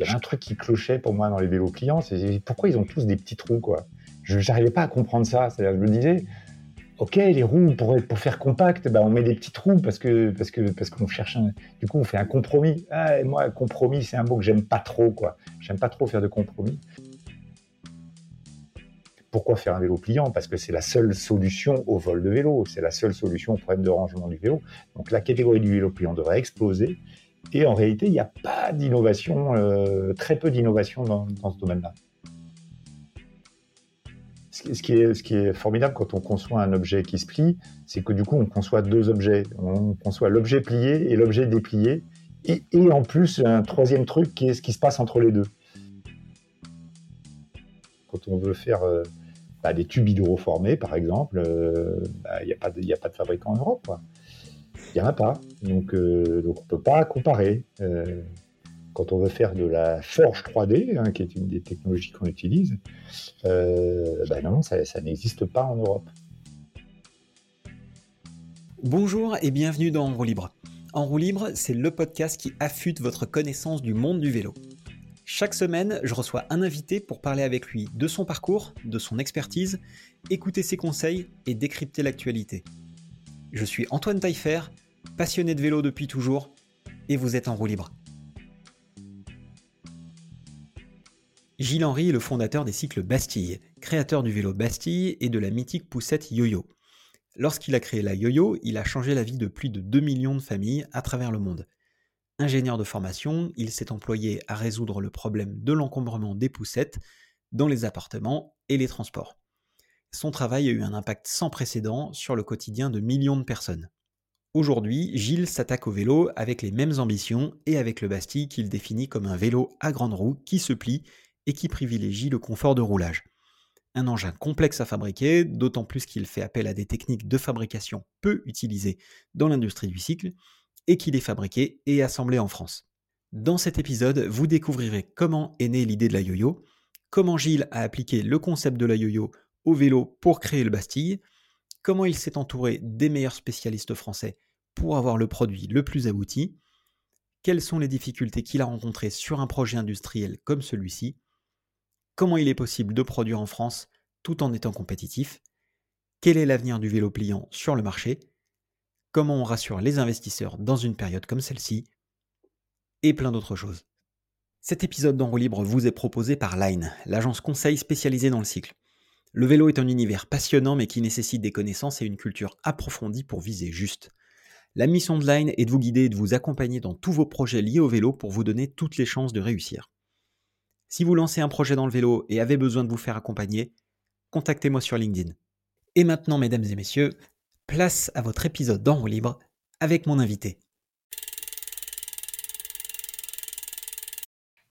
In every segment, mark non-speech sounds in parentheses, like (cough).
il y avait un truc qui clochait pour moi dans les vélos clients, c'est pourquoi ils ont tous des petits trous, quoi. Je n'arrivais pas à comprendre ça. Je me disais, ok, les roues, pour, pour faire compact, bah, on met des petits trous parce parce que parce qu'on cherche un. Du coup, on fait un compromis. Ah, moi, compromis, c'est un mot que j'aime pas trop, quoi. J'aime pas trop faire de compromis. Pourquoi faire un vélo pliant Parce que c'est la seule solution au vol de vélo, c'est la seule solution au problème de rangement du vélo. Donc la catégorie du vélo pliant devrait exploser. Et en réalité, il n'y a pas d'innovation, euh, très peu d'innovation dans, ce domaine-là. Ce qui, est, formidable quand on conçoit un objet qui se plie, c'est que du coup, on conçoit deux objets. On conçoit l'objet plié et l'objet déplié. Et, en plus, un troisième truc qui est ce qui se passe entre les deux. Quand on veut faire euh, bah, des tubes hydroformés, par exemple, euh, bah, il n'y a pas de fabricant en Europe. Il n'y en a pas. Donc, euh, on ne peut pas comparer. Euh, quand on veut faire de la forge 3D, hein, qui est une des technologies qu'on utilise, bah non, ça, ça n'existe pas en Europe. Bonjour et bienvenue dans En roue libre. En roue libre, c'est le podcast qui affûte votre connaissance du monde du vélo. Chaque semaine, je reçois un invité pour parler avec lui de son parcours, de son expertise, écouter ses conseils et décrypter l'actualité. Je suis Antoine Taillefer, passionné de vélo depuis toujours, et vous êtes en roue libre. Gilles Henry est le fondateur des cycles Bastille, créateur du vélo Bastille et de la mythique poussette Yo-Yo. Lorsqu'il a créé la Yo-Yo, il a changé la vie de plus de 2 millions de familles à travers le monde. Ingénieur de formation, il s'est employé à résoudre le problème de l'encombrement des poussettes dans les appartements et les transports. Son travail a eu un impact sans précédent sur le quotidien de millions de personnes. Aujourd'hui, Gilles s'attaque au vélo avec les mêmes ambitions et avec le Bastille qu'il définit comme un vélo à grande roue qui se plie et qui privilégie le confort de roulage. Un engin complexe à fabriquer, d'autant plus qu'il fait appel à des techniques de fabrication peu utilisées dans l'industrie du cycle, et qu'il est fabriqué et assemblé en France. Dans cet épisode, vous découvrirez comment est née l'idée de la yo-yo, comment Gilles a appliqué le concept de la yo-yo au vélo pour créer le Bastille, comment il s'est entouré des meilleurs spécialistes français pour avoir le produit le plus abouti, quelles sont les difficultés qu'il a rencontrées sur un projet industriel comme celui-ci, comment il est possible de produire en France tout en étant compétitif, quel est l'avenir du vélo pliant sur le marché, comment on rassure les investisseurs dans une période comme celle-ci, et plein d'autres choses. Cet épisode d'Enroue Libre vous est proposé par Line, l'agence conseil spécialisée dans le cycle. Le vélo est un univers passionnant mais qui nécessite des connaissances et une culture approfondie pour viser juste. La mission de Line est de vous guider et de vous accompagner dans tous vos projets liés au vélo pour vous donner toutes les chances de réussir. Si vous lancez un projet dans le vélo et avez besoin de vous faire accompagner, contactez-moi sur LinkedIn. Et maintenant, mesdames et messieurs, place à votre épisode d'En libre avec mon invité.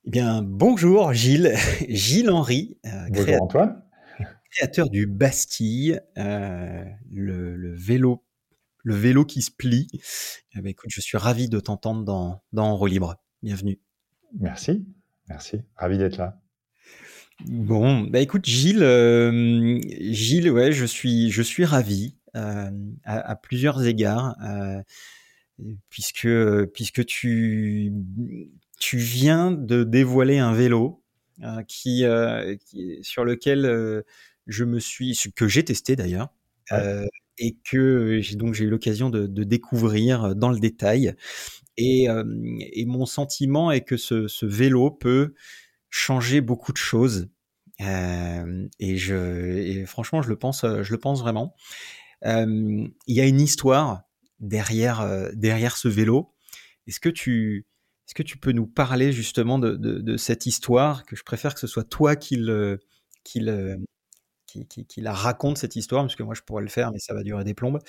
Eh bien, bonjour Gilles, (laughs) Gilles Henry, euh, créateur, du Bastille, euh, le, vélo, le vélo qui se plie. Eh ben, écoute, je suis ravi de t'entendre dans, dans libre. Bienvenue. Merci, merci, ravi d'être là. Bon, bah écoute Gilles, euh, Gilles, ouais, je suis, je suis ravi. Euh, à, plusieurs égards, puisque, puisque tu, tu viens de dévoiler un vélo qui, sur lequel je me suis, que j'ai testé d'ailleurs, et que j'ai donc j'ai eu l'occasion de, découvrir dans le détail. Et, et mon sentiment est que ce, ce, vélo peut changer beaucoup de choses. et, je, et franchement, je le pense, je le pense vraiment il y a une histoire derrière, derrière ce vélo. Est-ce que tu, est-ce que tu peux nous parler justement de, de, cette histoire que je préfère que ce soit toi qui, le, qui, le, qui, qui, la raconte cette histoire, parce que moi je pourrais le faire, mais ça va durer des plombes.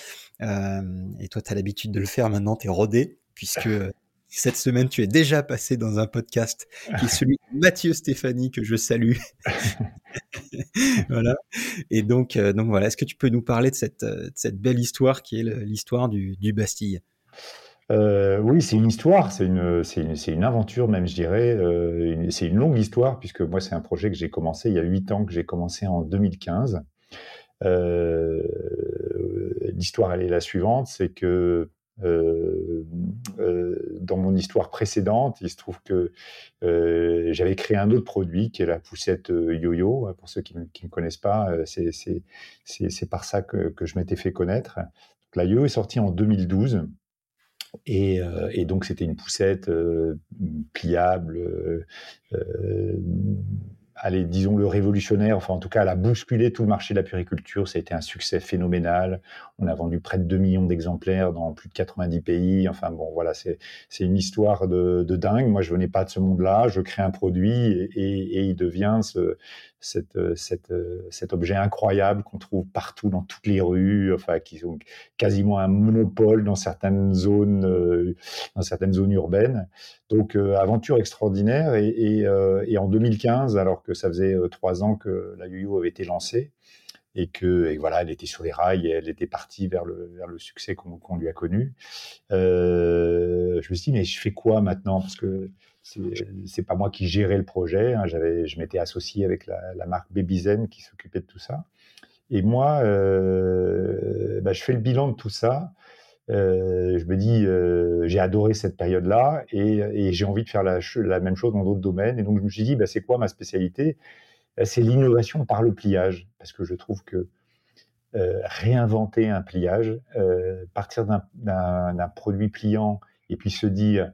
et toi, tu as l'habitude de le faire maintenant, tu es rodé, puisque (laughs) cette semaine, tu es déjà passé dans un podcast qui est celui de Mathieu Stéphanie, que je salue. (laughs) (laughs) voilà. Et donc, euh, donc voilà, est-ce que tu peux nous parler de cette, euh, cette belle histoire qui est l'histoire du, du, Bastille? Euh, oui, c'est une histoire, c'est une, une, une, aventure même, je dirais. c'est une longue histoire, puisque moi, c'est un projet que j'ai commencé il y a huit ans, que j'ai commencé en 2015. L'histoire, elle est la suivante, c'est que dans mon histoire précédente, il se trouve que j'avais créé un autre produit qui est la poussette yo-yo. Pour ceux qui ne me connaissent pas, c'est par ça que, que je m'étais fait connaître. la yo est sortie en 2012. Et, et, donc c'était une poussette pliable, allez, disons le révolutionnaire, enfin en tout cas, elle a bousculé tout le marché de la puriculture. Ça a été un succès phénoménal. On a vendu près de 2 millions d'exemplaires dans plus de 90 pays. Enfin bon, voilà, c'est une histoire de, dingue. Moi, je venais pas de ce monde-là. Je crée un produit et, il devient euh, euh, cet objet incroyable qu'on trouve partout dans toutes les rues, enfin qui ont quasiment un monopole dans certaines zones, euh, dans certaines zones urbaines. Donc aventure extraordinaire et, et, en 2015, alors que ça faisait trois ans que la YoYo avait été lancée et que et voilà, elle était sur les rails, et elle était partie vers le, vers le succès qu'on lui a connu. Euh, je me suis dit mais je fais quoi maintenant? Parce que c'est pas moi qui gérais le projet. Hein. Je m'étais associé avec la, la marque Babyzen qui s'occupait de tout ça. Et moi, euh, bah, je fais le bilan de tout ça. Euh, je me dis, j'ai adoré cette période-là et, et j'ai envie de faire la, même chose dans d'autres domaines. Et donc, je me suis dit, bah, c'est quoi ma spécialité? C'est l'innovation par le pliage. Parce que je trouve que euh, réinventer un pliage, euh, partir d'un produit pliant et puis se dire,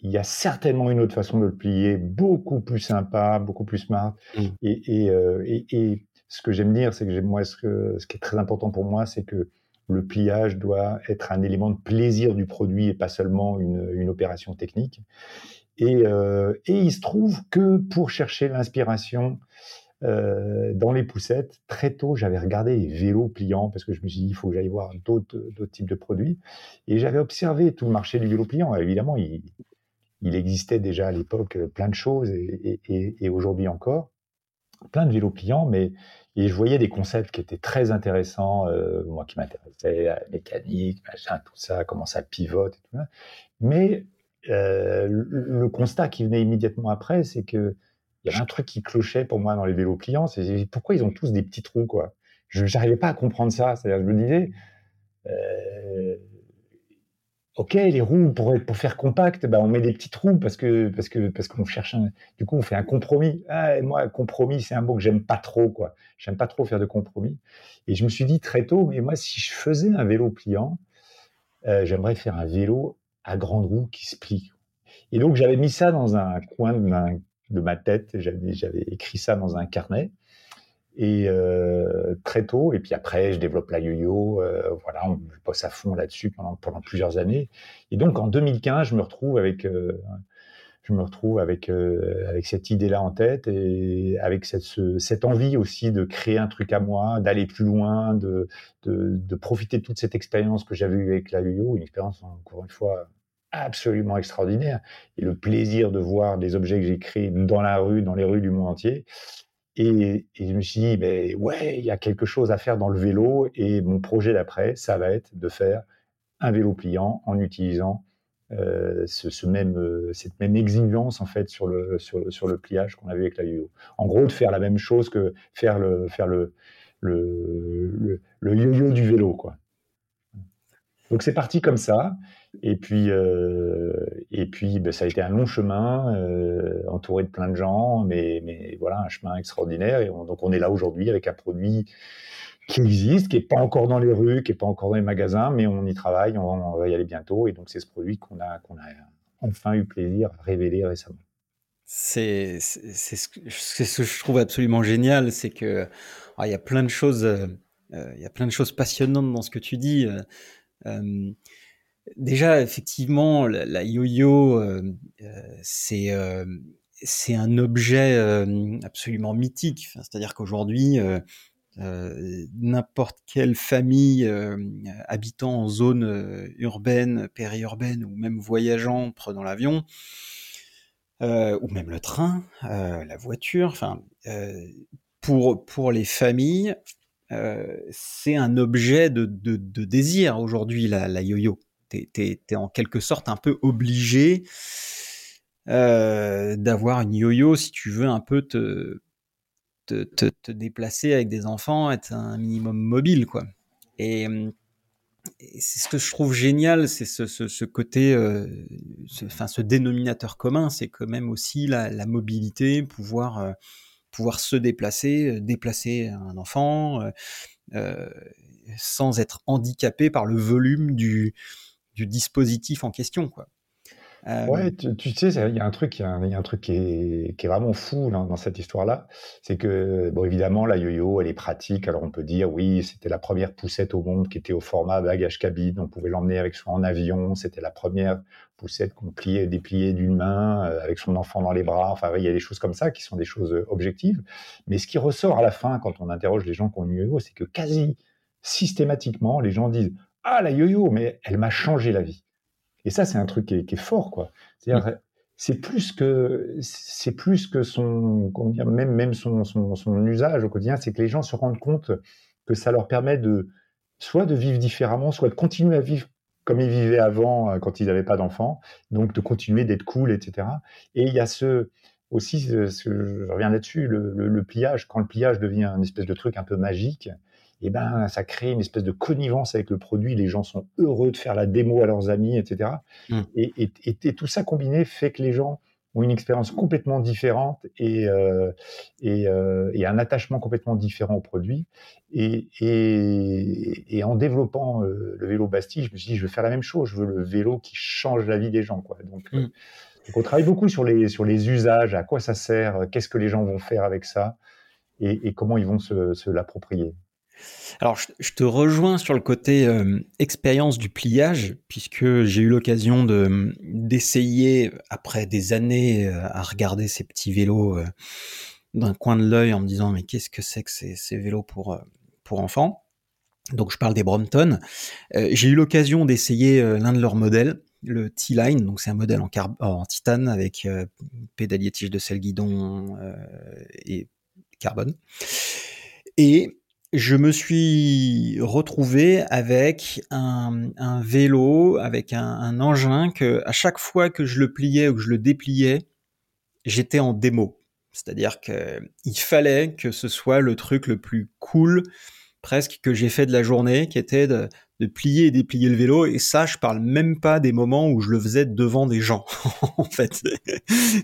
il y a certainement une autre façon de le plier, beaucoup plus sympa, beaucoup plus smart. Mmh. Euh, et, et, ce que j'aime dire, c'est que moi, ce, que, ce qui est très important pour moi, c'est que le pliage doit être un élément de plaisir du produit et pas seulement une, une opération technique. Et, euh, et, il se trouve que pour chercher l'inspiration euh, dans les poussettes, très tôt, j'avais regardé les vélos pliants parce que je me suis dit, il faut que j'aille voir d'autres types de produits. Et j'avais observé tout le marché du vélo pliant. Évidemment, il, existait déjà à l'époque euh, plein de choses et, aujourd'hui encore, plein de vélos pliants, mais et je voyais des concepts qui étaient très intéressants, moi qui m'intéressais la mécanique, machin, tout ça, comment ça pivote et tout ça. Mais euh, le, constat qui venait immédiatement après, c'est que il y avait un truc qui clochait pour moi dans les vélos pliants, c'est pourquoi ils ont tous des petits trous, quoi. Je n'arrivais pas à comprendre ça. C'est-à-dire, je me disais, euh, ok, les roues pour, faire compact, bah, on met des petits trous parce que parce que parce qu'on cherche un, du coup on fait un compromis. Ah, moi, compromis, c'est un mot que j'aime pas trop quoi. J'aime pas trop faire de compromis. Et je me suis dit très tôt, mais moi, si je faisais un vélo pliant, euh, j'aimerais faire un vélo à grande roue qui se plie. Et donc j'avais mis ça dans un coin de ma tête. J'avais écrit ça dans un carnet et euh, très tôt. Et puis après, je développe la yo-yo. Euh, voilà, on bosse à fond là-dessus pendant, plusieurs années. Et donc en 2015, je me retrouve avec, euh, je me retrouve avec cette idée-là en tête et avec cette, ce, cette envie aussi de créer un truc à moi, d'aller plus loin, de, de, de profiter de toute cette expérience que j'avais eue avec la yo-yo, une expérience encore une fois absolument extraordinaire et le plaisir de voir des objets que j'ai créés dans la rue, dans les rues du monde entier. Et, je me suis dit, ben ouais, il y a quelque chose à faire dans le vélo. Et mon projet d'après, ça va être de faire un vélo pliant en utilisant euh, ce, même, euh, cette même exigence en fait sur le, sur, sur le pliage qu'on avait avec la yo-yo. En gros, de faire la même chose que faire le, faire le, le, le, yo-yo du vélo, quoi. Donc c'est parti comme ça. Et puis, euh, et puis ben, ça a été un long chemin, euh, entouré de plein de gens, mais, voilà, un chemin extraordinaire. Et donc on est là aujourd'hui avec un produit qui existe, qui n'est pas encore dans les rues, qui n'est pas encore dans les magasins, mais on y travaille, on, va y aller bientôt. Et donc c'est ce produit qu'on a, qu'on a enfin eu plaisir à révéler récemment. C'est ce, que, je trouve absolument génial, c'est que ah, il y a plein de choses, euh, il y a plein de choses passionnantes dans ce que tu dis. Déjà, effectivement, la, yo-yo, euh, euh, c'est c'est un objet absolument mythique. C'est-à-dire qu'aujourd'hui, n'importe quelle famille habitant en zone urbaine, périurbaine ou même voyageant, prenant l'avion, ou même le train, la voiture, enfin, pour, les familles, c'est un objet de, désir aujourd'hui, la yo-yo. T'es es, en quelque sorte un peu obligé euh, d'avoir une yo-yo si tu veux un peu te, te, te, déplacer avec des enfants, être un minimum mobile, quoi. Et, c'est ce que je trouve génial, c'est ce, ce, côté, euh, ce, ce dénominateur commun, c'est quand même aussi la, mobilité, pouvoir, euh, pouvoir se déplacer, euh, déplacer un enfant, euh, euh, sans être handicapé par le volume du, du dispositif en question, quoi. Euh, ouais, tu, sais, il y a un truc, il y, a un truc qui est, vraiment fou dans, dans cette histoire-là. C'est que, bon, évidemment, la yo-yo, elle est pratique. Alors, on peut dire, oui, c'était la première poussette au monde qui était au format bagage cabine. On pouvait l'emmener avec soi en avion. C'était la première poussette qu'on pliait, dépliait d'une main euh, avec son enfant dans les bras. Enfin, il y a des choses comme ça qui sont des choses euh, objectives. Mais ce qui ressort à la fin, quand on interroge les gens qui ont une yo-yo, c'est que quasi systématiquement, les gens disent, ah, la yo-yo, mais elle m'a changé la vie. Et ça, c'est un truc qui est, qui est fort, quoi. C'est-à-dire, mmh. c'est plus que c'est plus que son comment dire, même même son, son, son usage au quotidien, c'est que les gens se rendent compte que ça leur permet de soit de vivre différemment, soit de continuer à vivre comme ils vivaient avant euh, quand ils n'avaient pas d'enfants, donc de continuer d'être cool, etc. Et il y a ce aussi, ce, je reviens là-dessus, le, le, le, pliage. Quand le pliage devient un espèce de truc un peu magique, eh ben, ça crée une espèce de connivence avec le produit. Les gens sont heureux de faire la démo à leurs amis, etc. Mm. Et, et, et, tout ça combiné fait que les gens ont une expérience complètement différente et, euh, euh, et, un attachement complètement différent au produit. Et, en développant euh, le vélo Bastille, je me suis dit, je veux faire la même chose. Je veux le vélo qui change la vie des gens. Quoi. Donc, mm. donc on travaille beaucoup sur les, sur les usages, à quoi ça sert, qu'est-ce que les gens vont faire avec ça et, comment ils vont se, se l'approprier. Alors, je, te rejoins sur le côté euh, expérience du pliage, puisque j'ai eu l'occasion de d'essayer après des années euh, à regarder ces petits vélos euh, d'un coin de l'œil en me disant mais qu'est-ce que c'est que ces, vélos pour enfants? Donc, je parle des Brompton. J'ai eu l'occasion d'essayer l'un de leurs modèles, le T-Line. Donc, c'est un modèle en, en titane avec pédalier tige de sel guidon et carbone. Et je me suis retrouvé avec un, un vélo, avec un, un, engin que à chaque fois que je le pliais ou que je le dépliais, j'étais en démo. C'est-à-dire que il fallait que ce soit le truc le plus cool presque que j'ai fait de la journée, qui était de, de, plier et déplier le vélo. Et ça, je parle même pas des moments où je le faisais devant des gens, (laughs) en fait.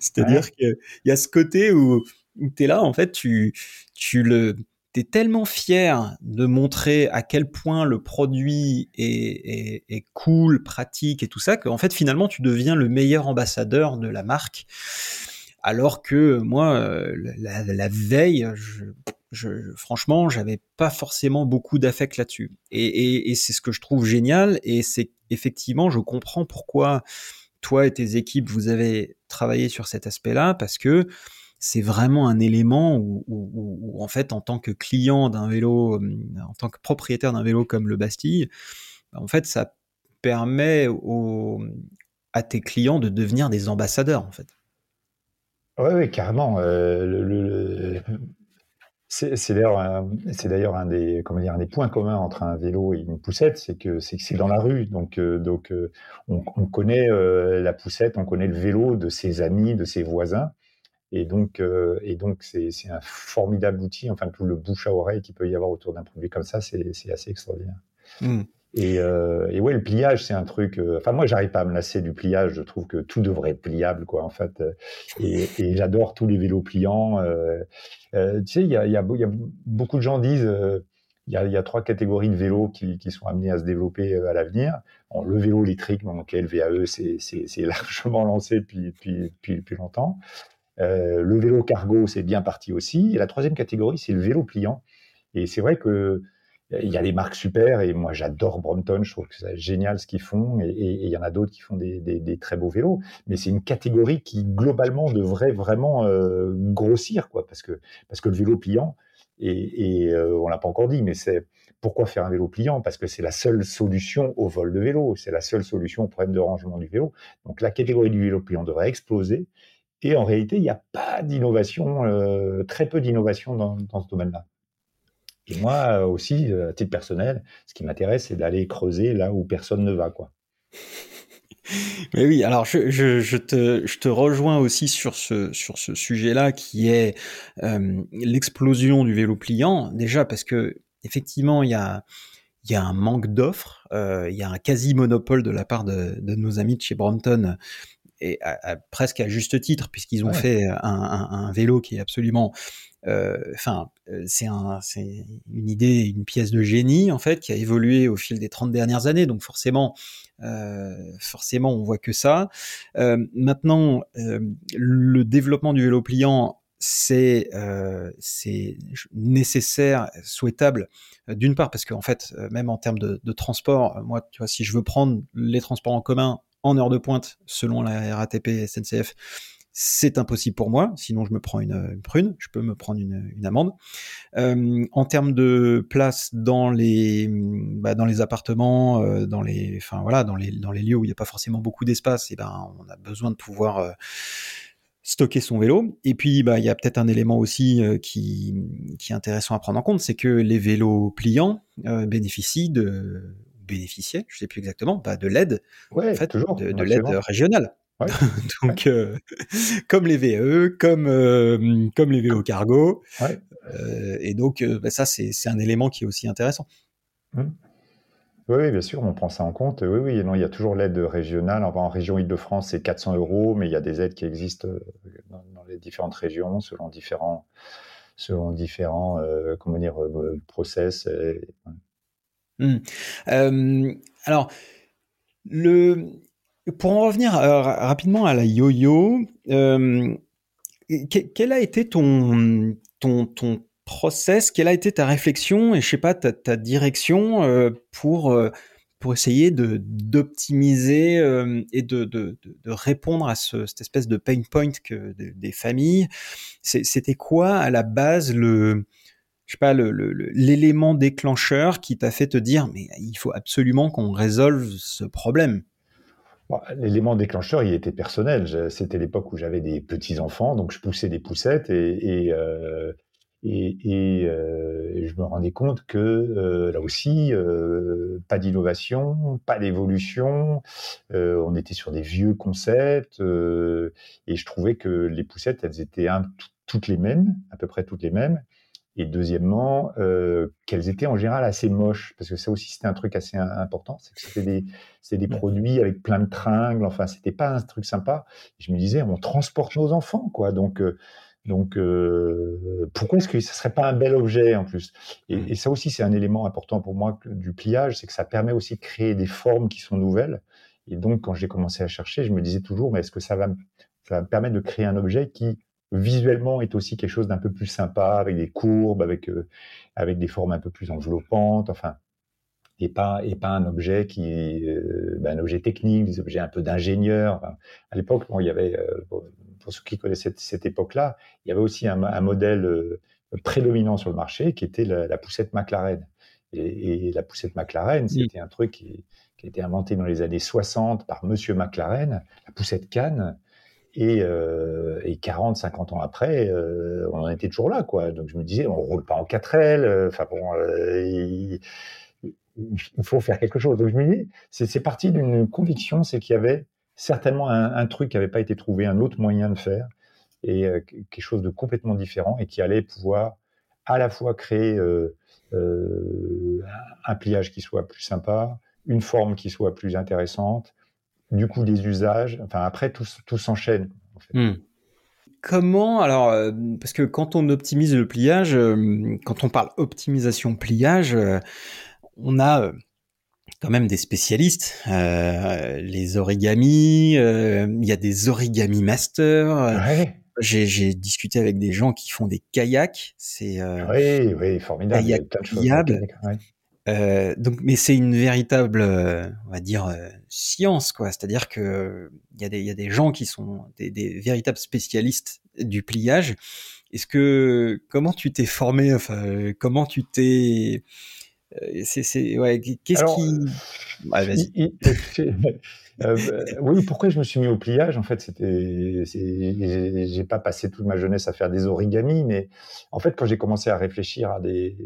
C'est-à-dire ouais. qu'il y a ce côté où, où tu es là, en fait, tu, tu le tu es tellement fier de montrer à quel point le produit est, cool, pratique et tout ça, qu'en fait finalement tu deviens le meilleur ambassadeur de la marque. Alors que moi, euh, la, veille, franchement, j'avais pas forcément beaucoup d'affect là-dessus. Et, et c'est ce que je trouve génial. Et c'est effectivement, je comprends pourquoi toi et tes équipes, vous avez travaillé sur cet aspect-là, parce que c'est vraiment un élément où, en fait, en tant que client d'un vélo, en tant que propriétaire d'un vélo comme le Bastille, bah, en fait, ça permet à tes clients de devenir des ambassadeurs, en fait. Oui, carrément. Euh, c'est d'ailleurs un, des points communs entre un vélo et une poussette, c'est que c'est dans la rue, donc euh, euh, on, on, connaît euh, la poussette, on connaît le vélo de ses amis, de ses voisins, et donc, euh, et donc c'est, c'est un formidable outil. Enfin, tout le bouche à oreille qu'il peut y avoir autour d'un produit comme ça, c'est, c'est assez extraordinaire. Mmh. Et, euh, et, ouais, le pliage, c'est un truc. Euh, enfin, moi, j'arrive pas à me lasser du pliage. Je trouve que tout devrait être pliable, quoi, en fait. Et, et j'adore tous les vélos pliants. Euh, tu sais, il y a, y, a, y a, beaucoup de gens disent. il y, a, il y a trois catégories de vélos qui, qui, sont amenés à se développer à l'avenir. Bon, le vélo électrique, donc le VAE, c'est largement lancé depuis, depuis, depuis, depuis longtemps. Euh, le vélo cargo, c'est bien parti aussi. La troisième catégorie, c'est le vélo pliant. Et c'est vrai que il y a des marques super et moi j'adore Brompton, je trouve que c'est génial ce qu'ils font et il y en a d'autres qui font des, très beaux vélos, mais c'est une catégorie qui globalement devrait vraiment euh, grossir quoi, parce que parce que le vélo pliant et, et euh, on l'a pas encore dit, mais c'est pourquoi faire un vélo pliant? Parce que c'est la seule solution au vol de vélo, c'est la seule solution au problème de rangement du vélo. Donc la catégorie du vélo pliant devrait exploser et en réalité, il n'y a pas d'innovation, euh, très peu d'innovation dans, ce domaine-là. Et moi aussi, à titre personnel, ce qui m'intéresse, c'est d'aller creuser là où personne ne va, quoi. (laughs) Mais oui, alors je, te, rejoins aussi sur ce, sujet-là qui est euh, l'explosion du vélo pliant. Déjà parce que effectivement, il y a, il y a un manque d'offres, il y a un quasi-monopole de la part de, nos amis de chez Brompton, et presque à juste titre, puisqu'ils ont fait un, vélo qui est absolument enfin, c'est un, une idée, une pièce de génie en fait qui a évolué au fil des 30 dernières années. Donc forcément, forcément, on voit que ça. maintenant, le développement du vélo pliant c'est c'est nécessaire, souhaitable, d'une part parce qu'en fait, même en termes de, de, transport, moi, tu vois, si je veux prendre les transports en commun en heure de pointe, selon la RATP SNCF, c'est impossible pour moi, sinon je me prends une, prune, je peux me prendre une, amende. Euh, en termes de place dans les, bah, appartements, euh, dans les, enfin voilà, dans les, lieux où il n'y a pas forcément beaucoup d'espace, et eh ben on a besoin de pouvoir euh, stocker son vélo. Et puis bah il y a peut-être un élément aussi qui est intéressant à prendre en compte, c'est que les vélos pliants bénéficient de bénéficiaient, je sais plus exactement, bah, de l'aide, en fait, toujours, de, de l'aide régionale. (laughs) Donc, euh, (laughs) comme les VE, comme, euh, comme les vélos cargo. Euh, et donc, bah, ça, c'est un élément qui est aussi intéressant. Mmh. Oui, bien sûr, on prend ça en compte. Oui, oui, non, il y a toujours l'aide régionale. en région Île-de-France, c'est 400 euros, mais il y a des aides qui existent dans, les différentes régions selon différents, selon différents comment dire, process. Mmh. alors, le, pour en revenir euh, rapidement à la yo-yo, euh, quel a été ton, ton, ton process, quelle a été ta réflexion et je sais pas ta, ta direction euh, pour pour essayer d'optimiser et de, de, de, répondre à ce, cette espèce de pain point que des familles? C'était quoi à la base le je sais pas l'élément déclencheur qui t'a fait te dire mais il faut absolument qu'on résolve ce problème. L'élément déclencheur, il était personnel. C'était l'époque où j'avais des petits enfants, donc je poussais des poussettes et, et, euh, et, euh, je me rendais compte que euh, là aussi, pas d'innovation, pas d'évolution. on était sur des vieux concepts et je trouvais que les poussettes, elles étaient toutes les mêmes, à peu près toutes les mêmes. Et deuxièmement, euh, qu'elles étaient en général assez moches, parce que ça aussi c'était un truc assez important, c'est que c'était des, des produits avec plein de tringles, enfin c'était pas un truc sympa. je me disais, on transporte nos enfants, quoi, donc euh, donc euh, pourquoi est-ce que ça serait pas un bel objet en plus? Et, mmh. et, ça aussi c'est un élément important pour moi du pliage, c'est que ça permet aussi de créer des formes qui sont nouvelles. Et donc quand j'ai commencé à chercher, je me disais toujours, mais est-ce que ça va, ça va me permettre de créer un objet qui visuellement est aussi quelque chose d'un peu plus sympa, avec des courbes, avec, euh, avec des formes un peu plus enveloppantes, enfin, et pas, et pas un objet qui, euh, ben, un objet technique, des objets un peu d'ingénieur. à l'époque, bon, il y avait, euh, pour, ceux qui connaissaient cette, époque-là, il y avait aussi un, un modèle prédominant sur le marché qui était la, poussette McLaren. Et, la poussette McLaren, c'était un truc qui, qui, a été inventé dans les années 60 par Monsieur McLaren, la poussette Cannes, et, euh, et 40, 50 ans après, euh, on en était toujours là, quoi. Donc je me disais, on roule pas en 4L. Euh, enfin bon, euh, il, faut faire quelque chose. Donc je me dis, c'est parti d'une conviction, c'est qu'il y avait certainement un, un truc qui n'avait pas été trouvé, un autre moyen de faire, et quelque chose de complètement différent, et qui allait pouvoir à la fois créer un pliage qui soit plus sympa, une forme qui soit plus intéressante, du coup des usages. Enfin, après, tout, tout s'enchaîne. Hmm. Comment, alors, euh, parce que quand on optimise le pliage, euh, quand on parle optimisation pliage, euh, on a quand même des spécialistes, les origamis, il y a des origami masters. J'ai discuté avec des gens qui font des kayaks, c'est oui, oui, formidable. Euh, donc, mais c'est une véritable, euh, on va dire, euh, science, quoi. C'est-à-dire que il y, a des, y a des gens qui sont des, des véritables spécialistes du pliage. Est-ce que comment tu t'es formé, enfin, comment tu t'es c'est, ouais, qu'est-ce qui. Oui, pourquoi je me suis mis au pliage? En fait, c'était, j'ai pas passé toute ma jeunesse à faire des origamis, mais en fait, quand j'ai commencé à réfléchir à des,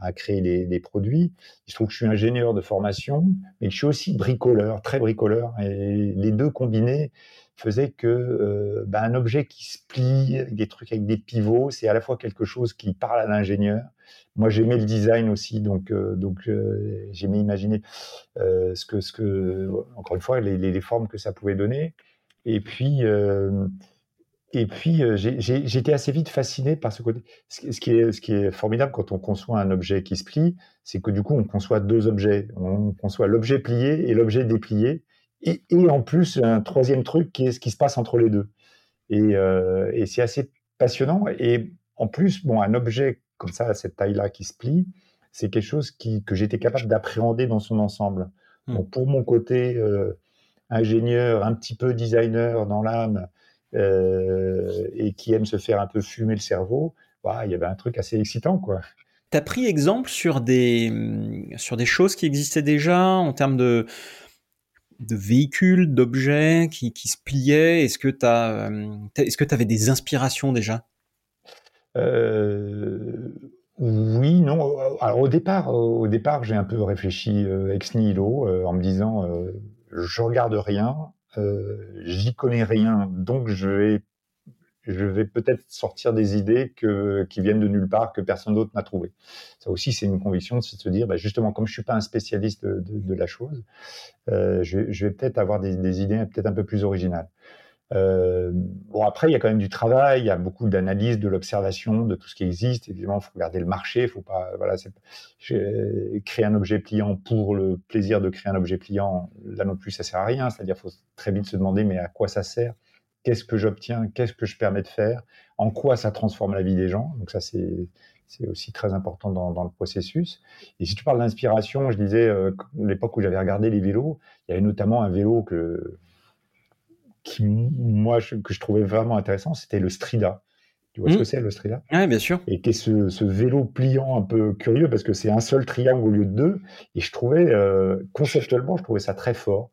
à, créer des, produits. Il se trouve que je suis ingénieur de formation, mais je suis aussi bricoleur, très bricoleur. Et les deux combinés faisaient que euh, ben, un objet qui se plie, des trucs avec des pivots, c'est à la fois quelque chose qui parle à l'ingénieur. Moi, j'aimais le design aussi, donc, euh, donc j'aimais imaginer ce que, ce que, encore une fois, les, les, formes que ça pouvait donner. Et puis, et puis, euh, j'étais assez vite fasciné par ce côté. Ce qui, est, ce qui est formidable quand on conçoit un objet qui se plie, c'est que du coup, on conçoit deux objets. On conçoit l'objet plié et l'objet déplié. Et, et, en plus, un troisième truc qui est ce qui se passe entre les deux. Et, euh, et c'est assez passionnant. Et en plus, bon, un objet comme ça, à cette taille-là, qui se plie, c'est quelque chose qui, que j'étais capable d'appréhender dans son ensemble. Mmh. Donc, pour mon côté euh, ingénieur, un petit peu designer dans l'âme, euh, et qui aime se faire un peu fumer le cerveau, bah, il y avait un truc assez excitant, quoi. Tu as pris exemple sur des, sur des choses qui existaient déjà en termes de, de véhicules, d'objets qui, qui, se pliaient? Est-ce que tu est-ce que avais des inspirations déjà? Euh, Oui, non. Alors au départ, au départ, j'ai un peu réfléchi euh, ex nihilo en me disant, je regarde rien, euh, j'y connais rien, donc je vais, je vais peut-être sortir des idées que, qui viennent de nulle part, que personne d'autre n'a trouvé. Ça aussi, c'est une conviction, c'est de se dire, bah, justement, comme je suis pas un spécialiste de, de, la chose, euh, je, je, vais peut-être avoir des, des idées peut-être un peu plus originales. Euh, bon, après, il y a quand même du travail, il y a beaucoup d'analyse, de l'observation de tout ce qui existe. Évidemment, il faut regarder le marché, il faut pas, voilà, créer un objet pliant pour le plaisir de créer un objet pliant. Là non plus, ça sert à rien. C'est-à-dire, faut très vite se demander, mais à quoi ça sert? Qu'est-ce que j'obtiens? Qu'est-ce que je permets de faire? En quoi ça transforme la vie des gens? Donc ça, c'est c'est aussi très important dans, dans, le processus. Et si tu parles d'inspiration, je disais, euh, l'époque où j'avais regardé les vélos, il y avait notamment un vélo que qui, moi, que je trouvais vraiment intéressant, c'était le Strida. Tu vois ce mmh. que c'est le Strida? Oui, bien sûr. Et qui est ce, ce, vélo pliant un peu curieux parce que c'est un seul triangle au lieu de deux. Et je trouvais, euh, conceptuellement, je trouvais ça très fort.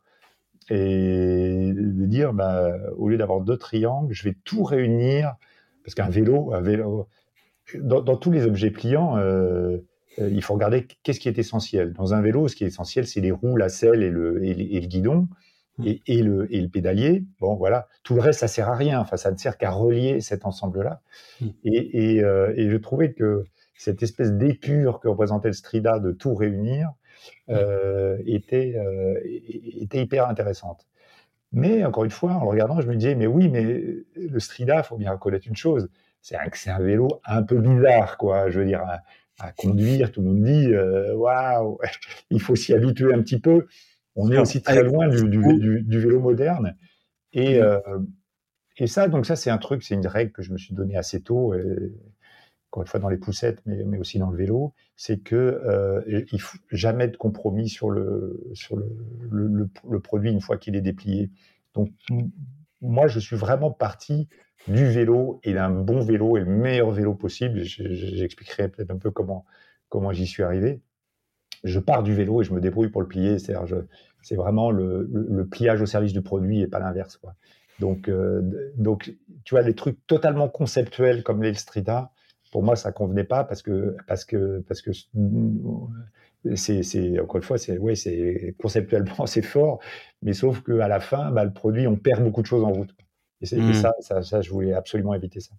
Et de dire, bah, au lieu d'avoir deux triangles, je vais tout réunir. Parce qu'un vélo, un vélo dans, dans, tous les objets pliants, euh, euh, il faut regarder qu'est-ce qui est essentiel. Dans un vélo, ce qui est essentiel, c'est les roues, la selle et le, et le guidon. Mmh. et, le, et, le, pédalier. Bon, voilà. Tout le reste, ça sert à rien. Enfin, ça ne sert qu'à relier cet ensemble-là. Et, euh, et, je trouvais que cette espèce d'épure que représentait le Strida de tout réunir mmh. euh, était, euh, était hyper intéressante. Mais encore une fois, en le regardant, je me disais, mais oui, mais le Strida, il faut bien reconnaître une chose, c'est un, un, vélo un peu bizarre, quoi. Je veux dire, à, à conduire, tout le monde dit, waouh, (laughs) il faut s'y habituer un petit peu on est aussi très loin du, vélo moderne. Et, euh, et ça, donc ça, c'est un truc, c'est une règle que je me suis donnée assez tôt, et, encore une fois dans les poussettes, mais, mais aussi dans le vélo, c'est que euh, il faut jamais de compromis sur le sur le, le, produit une fois qu'il est déplié. Donc moi, je suis vraiment parti du vélo et d'un bon vélo et le meilleur vélo possible. J'expliquerai peut-être un peu comment comment j'y suis arrivé je pars du vélo et je me débrouille pour le plier. C'est vraiment le, le, pliage au service du produit et pas l'inverse. Donc, euh, donc, tu vois, les trucs totalement conceptuels comme l'Elstrida, pour moi, ça convenait pas parce que, parce que, parce que c'est, encore une fois, c'est, ouais, c'est conceptuellement (laughs) c'est fort, mais sauf qu'à la fin, bah, le produit, on perd beaucoup de choses en route. Et, mmh. ça, ça, ça, je voulais absolument éviter ça.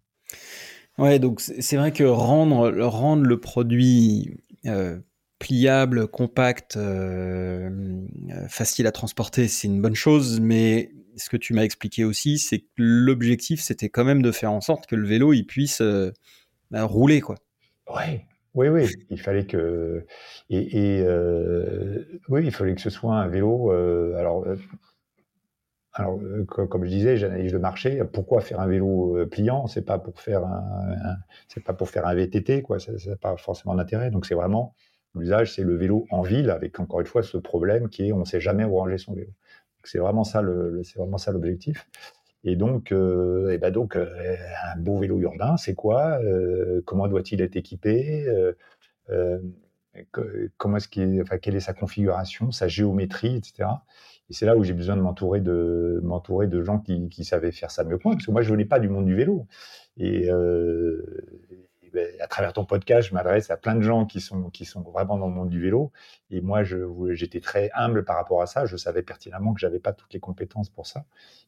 Ouais, donc c'est vrai que rendre, rendre le produit euh, pliable, compact, euh, euh, facile à transporter, c'est une bonne chose, mais ce que tu m'as expliqué aussi, c'est que l'objectif, c'était quand même de faire en sorte que le vélo, il puisse euh, bah, rouler, quoi. Ouais. Oui, oui, il fallait que et, oui, il fallait que ce soit un vélo. alors, alors comme je disais, j'analyse le marché. Pourquoi faire un vélo pliant? C'est pas pour faire un, c'est pas pour faire un VTT, quoi. Ça n'a pas forcément d'intérêt. Donc c'est vraiment L'usage, c'est le vélo en ville, avec encore une fois ce problème qui est on ne sait jamais où ranger son vélo. C'est vraiment ça l'objectif. Et donc, euh, ben euh, un beau vélo urbain, c'est quoi euh, Comment doit-il être équipé quelle est sa configuration, sa géométrie, etc. Et c'est là où j'ai besoin de m'entourer de gens qui, savaient faire ça mieux que moi, parce que moi je venais pas du monde du vélo. Et à travers ton podcast, je m'adresse à plein de gens qui sont, qui sont vraiment dans le monde du vélo. Et moi, j'étais très humble par rapport à ça. Je savais pertinemment que j'avais pas toutes les compétences pour ça.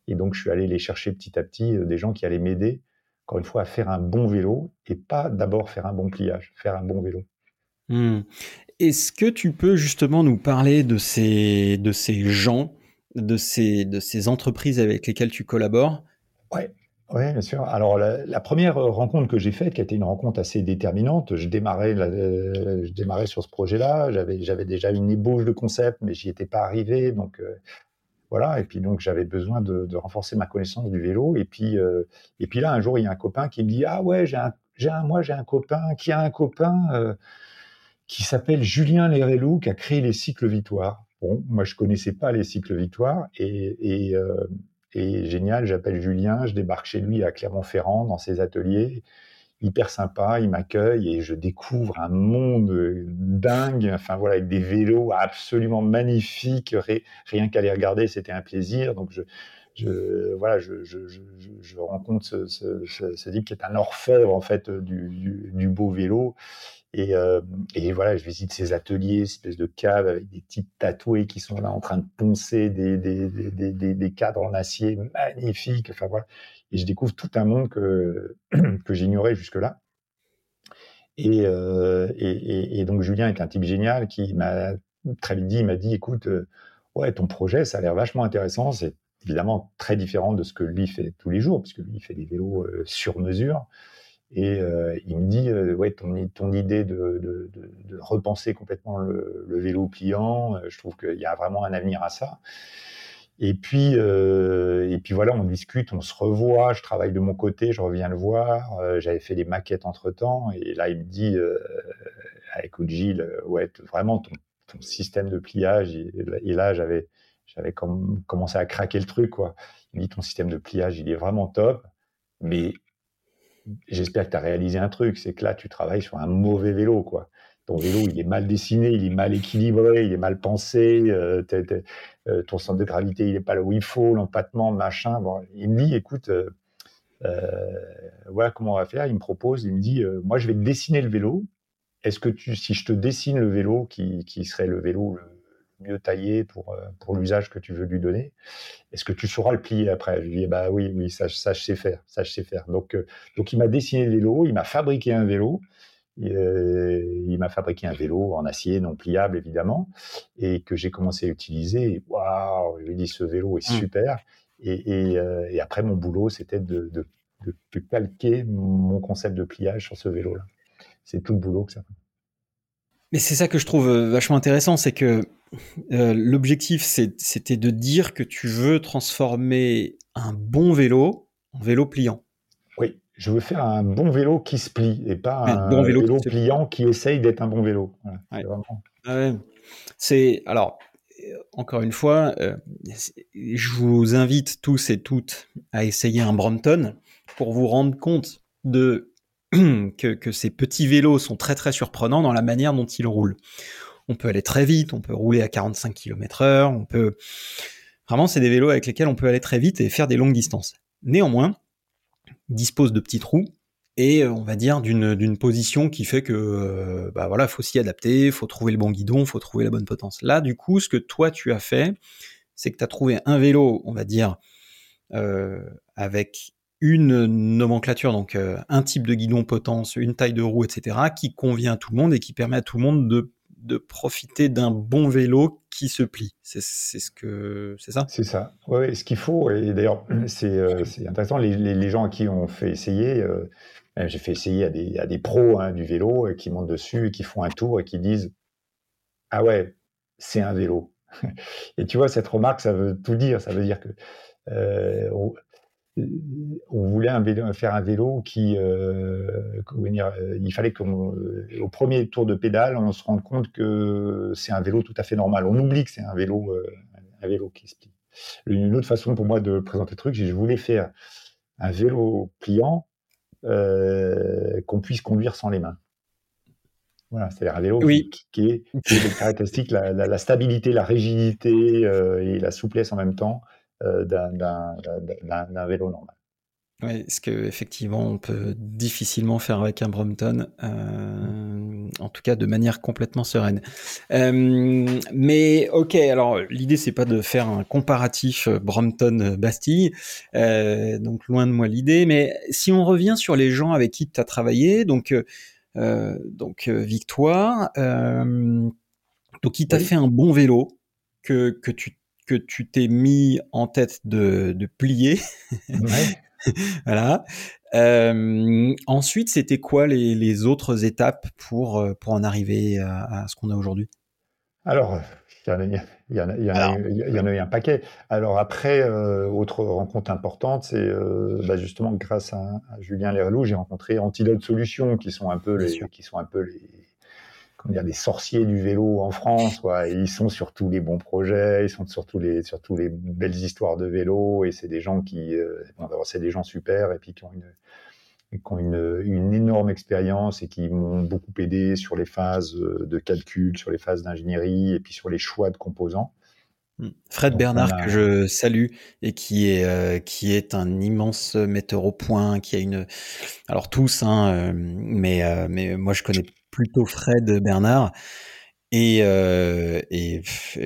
Et donc, je suis allé les chercher petit à petit, euh, des gens qui allaient m'aider, encore une fois, à faire un bon vélo et pas d'abord faire un bon pliage, faire un bon vélo. Mmh. Est-ce que tu peux justement nous parler de ces, de ces gens, de ces, de ces entreprises avec lesquelles tu collabores? Ouais. Oui, bien sûr. Alors, la, première rencontre que j'ai faite, qui a été une rencontre assez déterminante, je démarrais, euh, je démarrais sur ce projet-là. J'avais, déjà une ébauche de concept, mais j'y étais pas arrivé. Donc, euh, voilà. Et puis, donc, j'avais besoin de, renforcer ma connaissance du vélo. Et puis, euh, et puis là, un jour, il y a un copain qui me dit Ah ouais, j'ai un, moi, j'ai un copain qui a un copain qui s'appelle Julien Lérelou, qui a créé les cycles Victoire. Bon, moi, je connaissais pas les cycles Victoire. Et, et et génial, j'appelle Julien, je débarque chez lui à Clermont-Ferrand dans ses ateliers. Hyper sympa, il m'accueille et je découvre un monde dingue, enfin voilà, avec des vélos absolument magnifiques. Rien qu'à les regarder, c'était un plaisir. Donc je, voilà, je, rencontre ce, type qui est un orfèvre en fait du beau vélo. Et, euh, et, voilà, je visite ces ateliers, espèce de cave avec des petites tatoués qui sont là en train de poncer des, cadres en acier magnifiques. Enfin voilà. Et je découvre tout un monde que, (clears throat) j'ignorais jusque-là. Et, euh, et, donc Julien est un type génial qui m'a très vite dit, il m'a dit, écoute, euh, ouais, ton projet, ça a l'air vachement intéressant. C'est évidemment très différent de ce que lui fait tous les jours, puisque lui fait des vélos sur mesure. Et euh, il me dit, euh, ouais, ton, ton idée de, de, de, repenser complètement le, le vélo pliant, euh, je trouve qu'il y a vraiment un avenir à ça. Et puis, euh, et puis voilà, on discute, on se revoit. Je travaille de mon côté, je reviens le voir. J'avais fait des maquettes entre temps, et là il me dit, ah, écoute Gilles, ouais, vraiment ton, ton, système de pliage. Et, là j'avais, j'avais commencé à craquer le truc, quoi. Il me dit ton système de pliage, il est vraiment top, mais j'espère que tu as réalisé un truc, c'est que là, tu travailles sur un mauvais vélo, quoi. Ton vélo, il est mal dessiné, il est mal équilibré, il est mal pensé, euh, euh, ton centre de gravité, il n'est pas là où il faut, l'empattement, machin. Bon, il me dit, écoute, euh, voilà comment on va faire. Il me propose, il me dit, moi, je vais te dessiner le vélo. Est-ce que tu, si je te dessine le vélo, qui, qui serait le vélo mieux taillé pour, euh, pour l'usage que tu veux lui donner. Est-ce que tu sauras le plier après? Je lui dis, bah oui, oui, ça, ça je sais faire, ça je sais faire. Donc, euh, donc il m'a dessiné le vélo, il m'a fabriqué un vélo. Euh, il m'a fabriqué un vélo en acier non pliable évidemment et que j'ai commencé à utiliser. Waouh, je lui dis ce vélo est mmh. super. Et, et, après mon boulot, c'était de, de, de, calquer mon concept de pliage sur ce vélo-là. C'est tout le boulot que ça. Mais c'est ça que je trouve vachement intéressant, c'est que euh, l'objectif, c'était de dire que tu veux transformer un bon vélo en vélo pliant. Oui, je veux faire un bon vélo qui se plie et pas un, bon vélo, pliant qui essaye d'être un bon vélo. C'est alors encore une fois, euh, je vous invite tous et toutes à essayer un Brompton pour vous rendre compte de (clears throat) que, que, ces petits vélos sont très très surprenants dans la manière dont ils roulent on peut aller très vite, on peut rouler à 45 km heure, on peut... Vraiment, c'est des vélos avec lesquels on peut aller très vite et faire des longues distances. Néanmoins, ils disposent de petits trous et on va dire d'une position qui fait que euh, bah voilà, faut s'y adapter, faut trouver le bon guidon, faut trouver la bonne potence. Là, du coup, ce que toi tu as fait, c'est que tu as trouvé un vélo, on va dire, euh, avec une nomenclature, donc euh, un type de guidon potence, une taille de roue, etc., qui convient à tout le monde et qui permet à tout le monde de de profiter d'un bon vélo qui se plie. C'est ce que c'est ça? C'est ça. Ouais, ce qu'il faut. Et d'ailleurs, (clears throat) c'est euh, intéressant. Les, gens à qui on fait essayer, euh, j'ai fait essayer à des, à des pros hein, du vélo euh, qui montent dessus et qui font un tour et qui disent ah ouais, c'est un vélo. (laughs) et tu vois cette remarque, ça veut tout dire. Ça veut dire que on voulait faire un vélo qui, euh, euh, il fallait qu'au euh, premier tour de pédale, on se rende compte que c'est un vélo tout à fait normal. On oublie que c'est un vélo, un vélo qui se plie. Une autre façon pour moi de présenter le truc, je voulais faire un vélo pliant qu'on puisse conduire sans les mains. Voilà, c'est-à-dire un vélo qui, est, caractéristique, la, la, stabilité, la rigidité et la souplesse en même temps d'un vélo normal. Oui, ce que effectivement on peut difficilement faire avec un Brompton, euh, en tout cas de manière complètement sereine. Euh, mais ok, alors l'idée c'est pas de faire un comparatif Brompton-Bastille, euh, donc loin de moi l'idée. Mais si on revient sur les gens avec qui tu as travaillé, donc donc Victoire, donc qui t'a fait un bon vélo que que tu que tu t'es mis en tête de, de plier. Ouais. (laughs) voilà. Euh, ensuite, c'était quoi les, les, autres étapes pour, euh, pour en arriver à, à ce qu'on a aujourd'hui? Alors, il y, en a, il, y en a, il, y en a, il y en a eu un paquet. Alors après, euh, autre rencontre importante, c'est euh, bah justement grâce à, à Julien Lerlou, j'ai rencontré Antidote Solutions, qui sont un peu les, qui sont un peu les, comment dire, les sorciers du vélo en France. Quoi. ils sont sur tous les bons projets, ils sont sur tous les, sur tous les belles histoires de vélo, et c'est des gens qui, euh, c'est des gens super, et puis qui ont une, qui ont une, une énorme expérience et qui m'ont beaucoup aidé sur les phases de calcul, sur les phases d'ingénierie, et puis sur les choix de composants. Hmm. Fred Bernard que je salue et qui est euh, qui est un immense metteur au point, qui a une alors tous hein, euh, mais euh, mais moi je connais plutôt Fred Bernard et, euh, et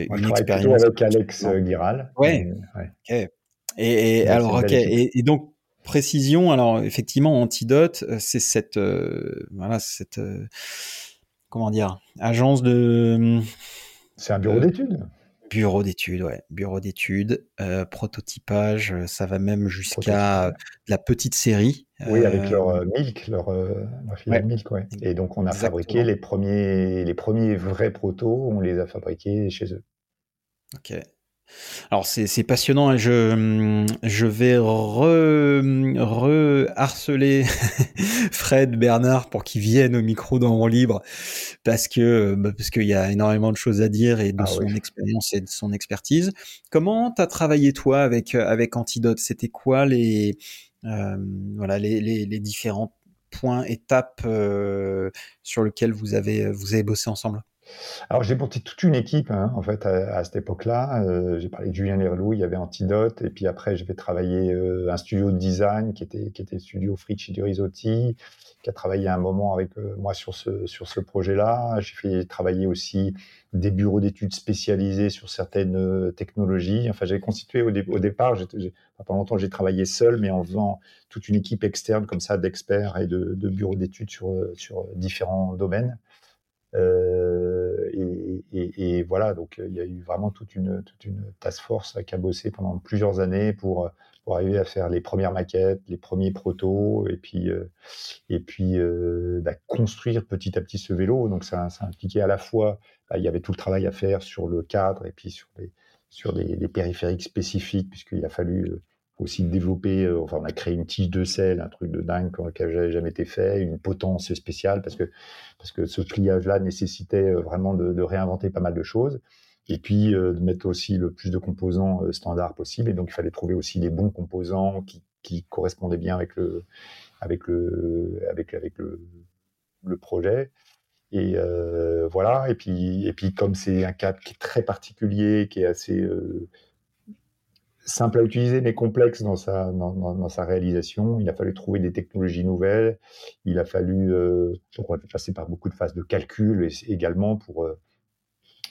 Moi, une je expérience avec Alex Giral. Ouais. ouais. Et, et alors ok et, et, donc précision alors effectivement Antidote c'est cette euh, voilà cette euh, comment dire agence de c'est un bureau d'études Bureau d'études, ouais. Bureau d'études, euh, prototypage, euh, ça va même jusqu'à la petite série. Oui, avec leur euh, Milk, leur, leur filiale Milk, ouais. Et donc on a fabriqué les premiers, les premiers vrais protos, on les a fabriqués chez eux. Ok. Alors c'est passionnant et je, je vais re, harceler (laughs) Fred Bernard pour qu'il vienne au micro dans mon libre parce que bah, parce qu'il y a énormément de choses à dire et de ah son expérience et de son expertise. Comment tu as travaillé toi avec avec Antidote? C'était quoi les euh, voilà les, les, les, différents points étapes euh, sur lesquels vous avez vous avez bossé ensemble? Alors j'ai monté toute une équipe hein, en fait à, cette époque-là. Euh, j'ai parlé de Julien Lerlou, il y avait Antidote, et puis après je vais travailler euh, un studio de design qui était qui était le studio Fritz du Risotti, qui a travaillé un moment avec euh, moi sur ce sur ce projet-là. J'ai fait travailler aussi des bureaux d'études spécialisés sur certaines technologies. Enfin j'ai constitué au, départ, pendant longtemps j'ai travaillé seul, mais en faisant toute une équipe externe comme ça d'experts et de, de bureaux d'études sur sur différents domaines. Euh, et, voilà, donc il y a eu vraiment toute une, toute une task force qui a bossé pendant plusieurs années pour, pour arriver à faire les premières maquettes, les premiers protos, et puis, euh, et puis euh, bah, construire petit à petit ce vélo. Donc ça, ça impliquait à la fois, bah, il y avait tout le travail à faire sur le cadre et puis sur les, sur les, les périphériques spécifiques, puisqu'il a fallu euh, aussi développer, euh, enfin on a créé une tige de sel, un truc de dingue qui n'avait jamais été fait, une potence spéciale parce que parce que ce pliage-là nécessitait euh, vraiment de, réinventer pas mal de choses et puis euh, de mettre aussi le plus de composants standards possible et donc il fallait trouver aussi les bons composants qui, qui correspondaient bien avec le avec le avec avec le, projet et voilà et puis et puis comme c'est un cadre qui est très particulier qui est assez simple à utiliser mais complexe dans sa, dans, sa réalisation. Il a fallu trouver des technologies nouvelles. Il a fallu euh, passer par beaucoup de phases de calcul également pour euh,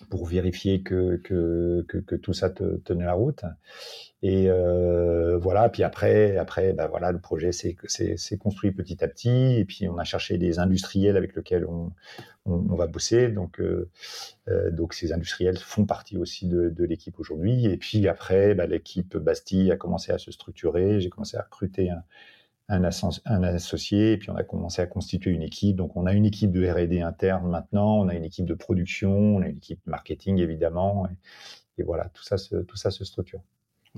pour vérifier que, que, que, tout ça tenait la route. Et euh, voilà, puis après, après bah voilà, le projet s'est construit petit à petit, et puis on a cherché des industriels avec lesquels on, on, va bosser. Donc, euh, euh, donc ces industriels font partie aussi de, de l'équipe aujourd'hui. Et puis après, bah, l'équipe Bastille a commencé à se structurer. J'ai commencé à recruter un, un, un, associé, et puis on a commencé à constituer une équipe. Donc on a une équipe de R&D interne maintenant, on a une équipe de production, on a une équipe marketing évidemment, et, et voilà, tout ça, se, tout ça se structure.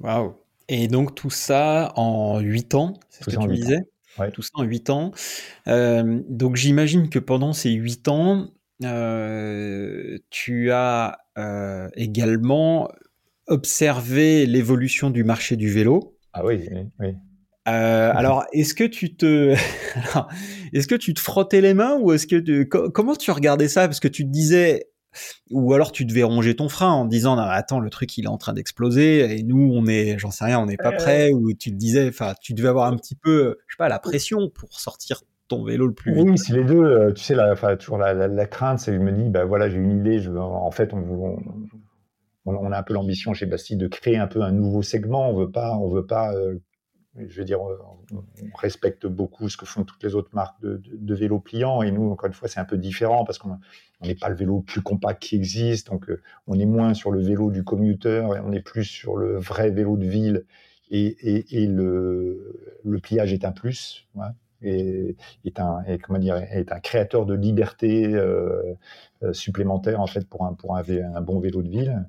Waouh Et donc tout ça en 8 ans, c'est ce que tu me disais? ouais. Tout ça en 8 ans. Euh, donc j'imagine que pendant ces 8 ans, euh, tu as euh, également observé l'évolution du marché du vélo. Ah oui, oui. Euh, alors, est-ce que tu te, (laughs) est-ce que tu te frottais les mains ou est-ce que tu... comment tu regardais ça? Parce que tu te disais, ou alors tu devais ronger ton frein en disant attends le truc il est en train d'exploser et nous on est j'en sais rien on n'est pas prêt ou tu te disais enfin tu devais avoir un petit peu je sais pas la pression pour sortir ton vélo le plus vite. Oui, c'est les deux. Euh, tu sais, la, toujours la, crainte, c'est que je me dis, bah voilà, j'ai une idée. Je, en fait, on, on, a un peu l'ambition chez Bastille de créer un peu un nouveau segment. On veut pas, on veut pas. Je veux dire, on, respecte beaucoup ce que font toutes les autres marques de, vélos pliants. Et nous, encore une fois, c'est un peu différent parce qu'on n'est pas le vélo plus compact qui existe. Donc, euh, on est moins sur le vélo du commuteur et on est plus sur le vrai vélo de ville. Et, le, pliage est un plus. et est un comment dire est un créateur de liberté euh, euh, supplémentaire en fait pour un pour un bon vélo de ville.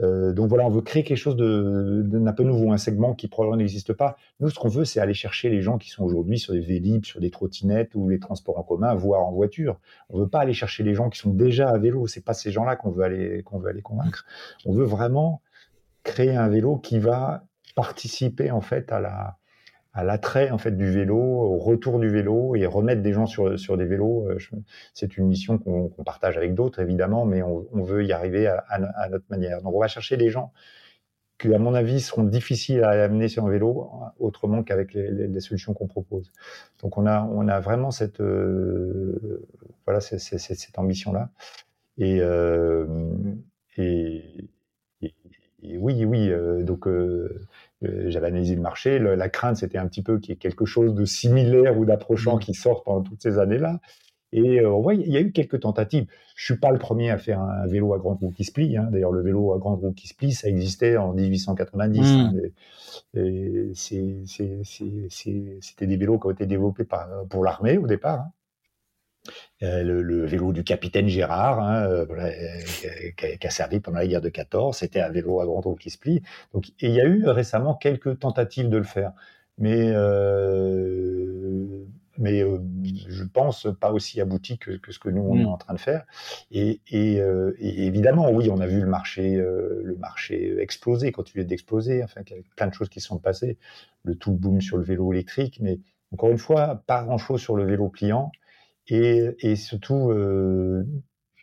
Euh, donc voilà, on veut créer quelque chose d'un peu nouveau, un segment qui probablement n'existe pas. Nous, ce qu'on veut, c'est aller chercher les gens qui sont aujourd'hui sur des vélib, sur des trottinettes ou les transports en commun, voire en voiture. On veut pas aller chercher les gens qui sont déjà à vélo. C'est pas ces gens-là qu'on veut aller qu'on veut aller convaincre. On veut vraiment créer un vélo qui va participer en fait à la à l'attrait en fait du vélo, au retour du vélo et remettre des gens sur, sur des vélos. Euh, c'est une mission qu'on partage avec d'autres évidemment, mais on, veut y arriver à, notre manière. Donc on va chercher des gens qui, à mon avis, seront difficiles à amener sur un vélo autrement qu'avec les, solutions qu'on propose. Donc on a, on a vraiment cette, euh, voilà, cette ambition là. Et, euh, et, oui, oui, donc euh, j'avais analysé le marché. la crainte, c'était un petit peu qu'il y ait quelque chose de similaire ou d'approchant mmh. qui sorte pendant toutes ces années-là. Et euh, on voit, il y a eu quelques tentatives. Je suis pas le premier à faire un, vélo à grande roue qui se plie. Hein. D'ailleurs, le vélo à grande roue qui se plie, ça existait en 1890. Hein. Mmh. C'était des vélos qui ont été développés par, pour l'armée au départ. Hein. Euh, le, vélo du capitaine Gérard, hein, euh, qui, a, servi pendant la guerre de 14, c'était un vélo à grand roue qui se plie. Donc, il y a eu récemment quelques tentatives de le faire, mais euh, mais je pense pas aussi abouti que, ce que nous on est mm. en train de faire. Et, évidemment, oui, on a vu le marché, le marché exploser, continuer d'exploser. Enfin, il y a plein de choses qui sont passées. Le tout boom sur le vélo électrique, mais encore une fois, pas grand chose sur le vélo pliant et, surtout euh,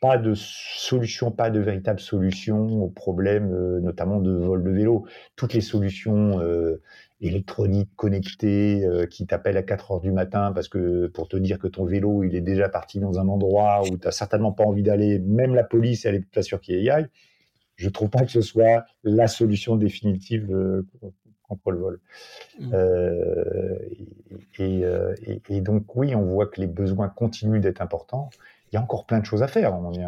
pas de solution, pas de véritable solution aux problèmes, euh, notamment de vol de vélo. Toutes les solutions euh, électroniques connectées euh, qui t'appellent à 4 heures du matin parce que pour te dire que ton vélo il est déjà parti dans un endroit où tu n'as certainement pas envie d'aller, même la police elle est pas sûre qu'il y aille. Je trouve pas que ce soit la solution définitive contre le vol. Mmh. Euh, euh, et, donc oui, on voit que les besoins continuent d'être importants. Il y a encore plein de choses à faire. Il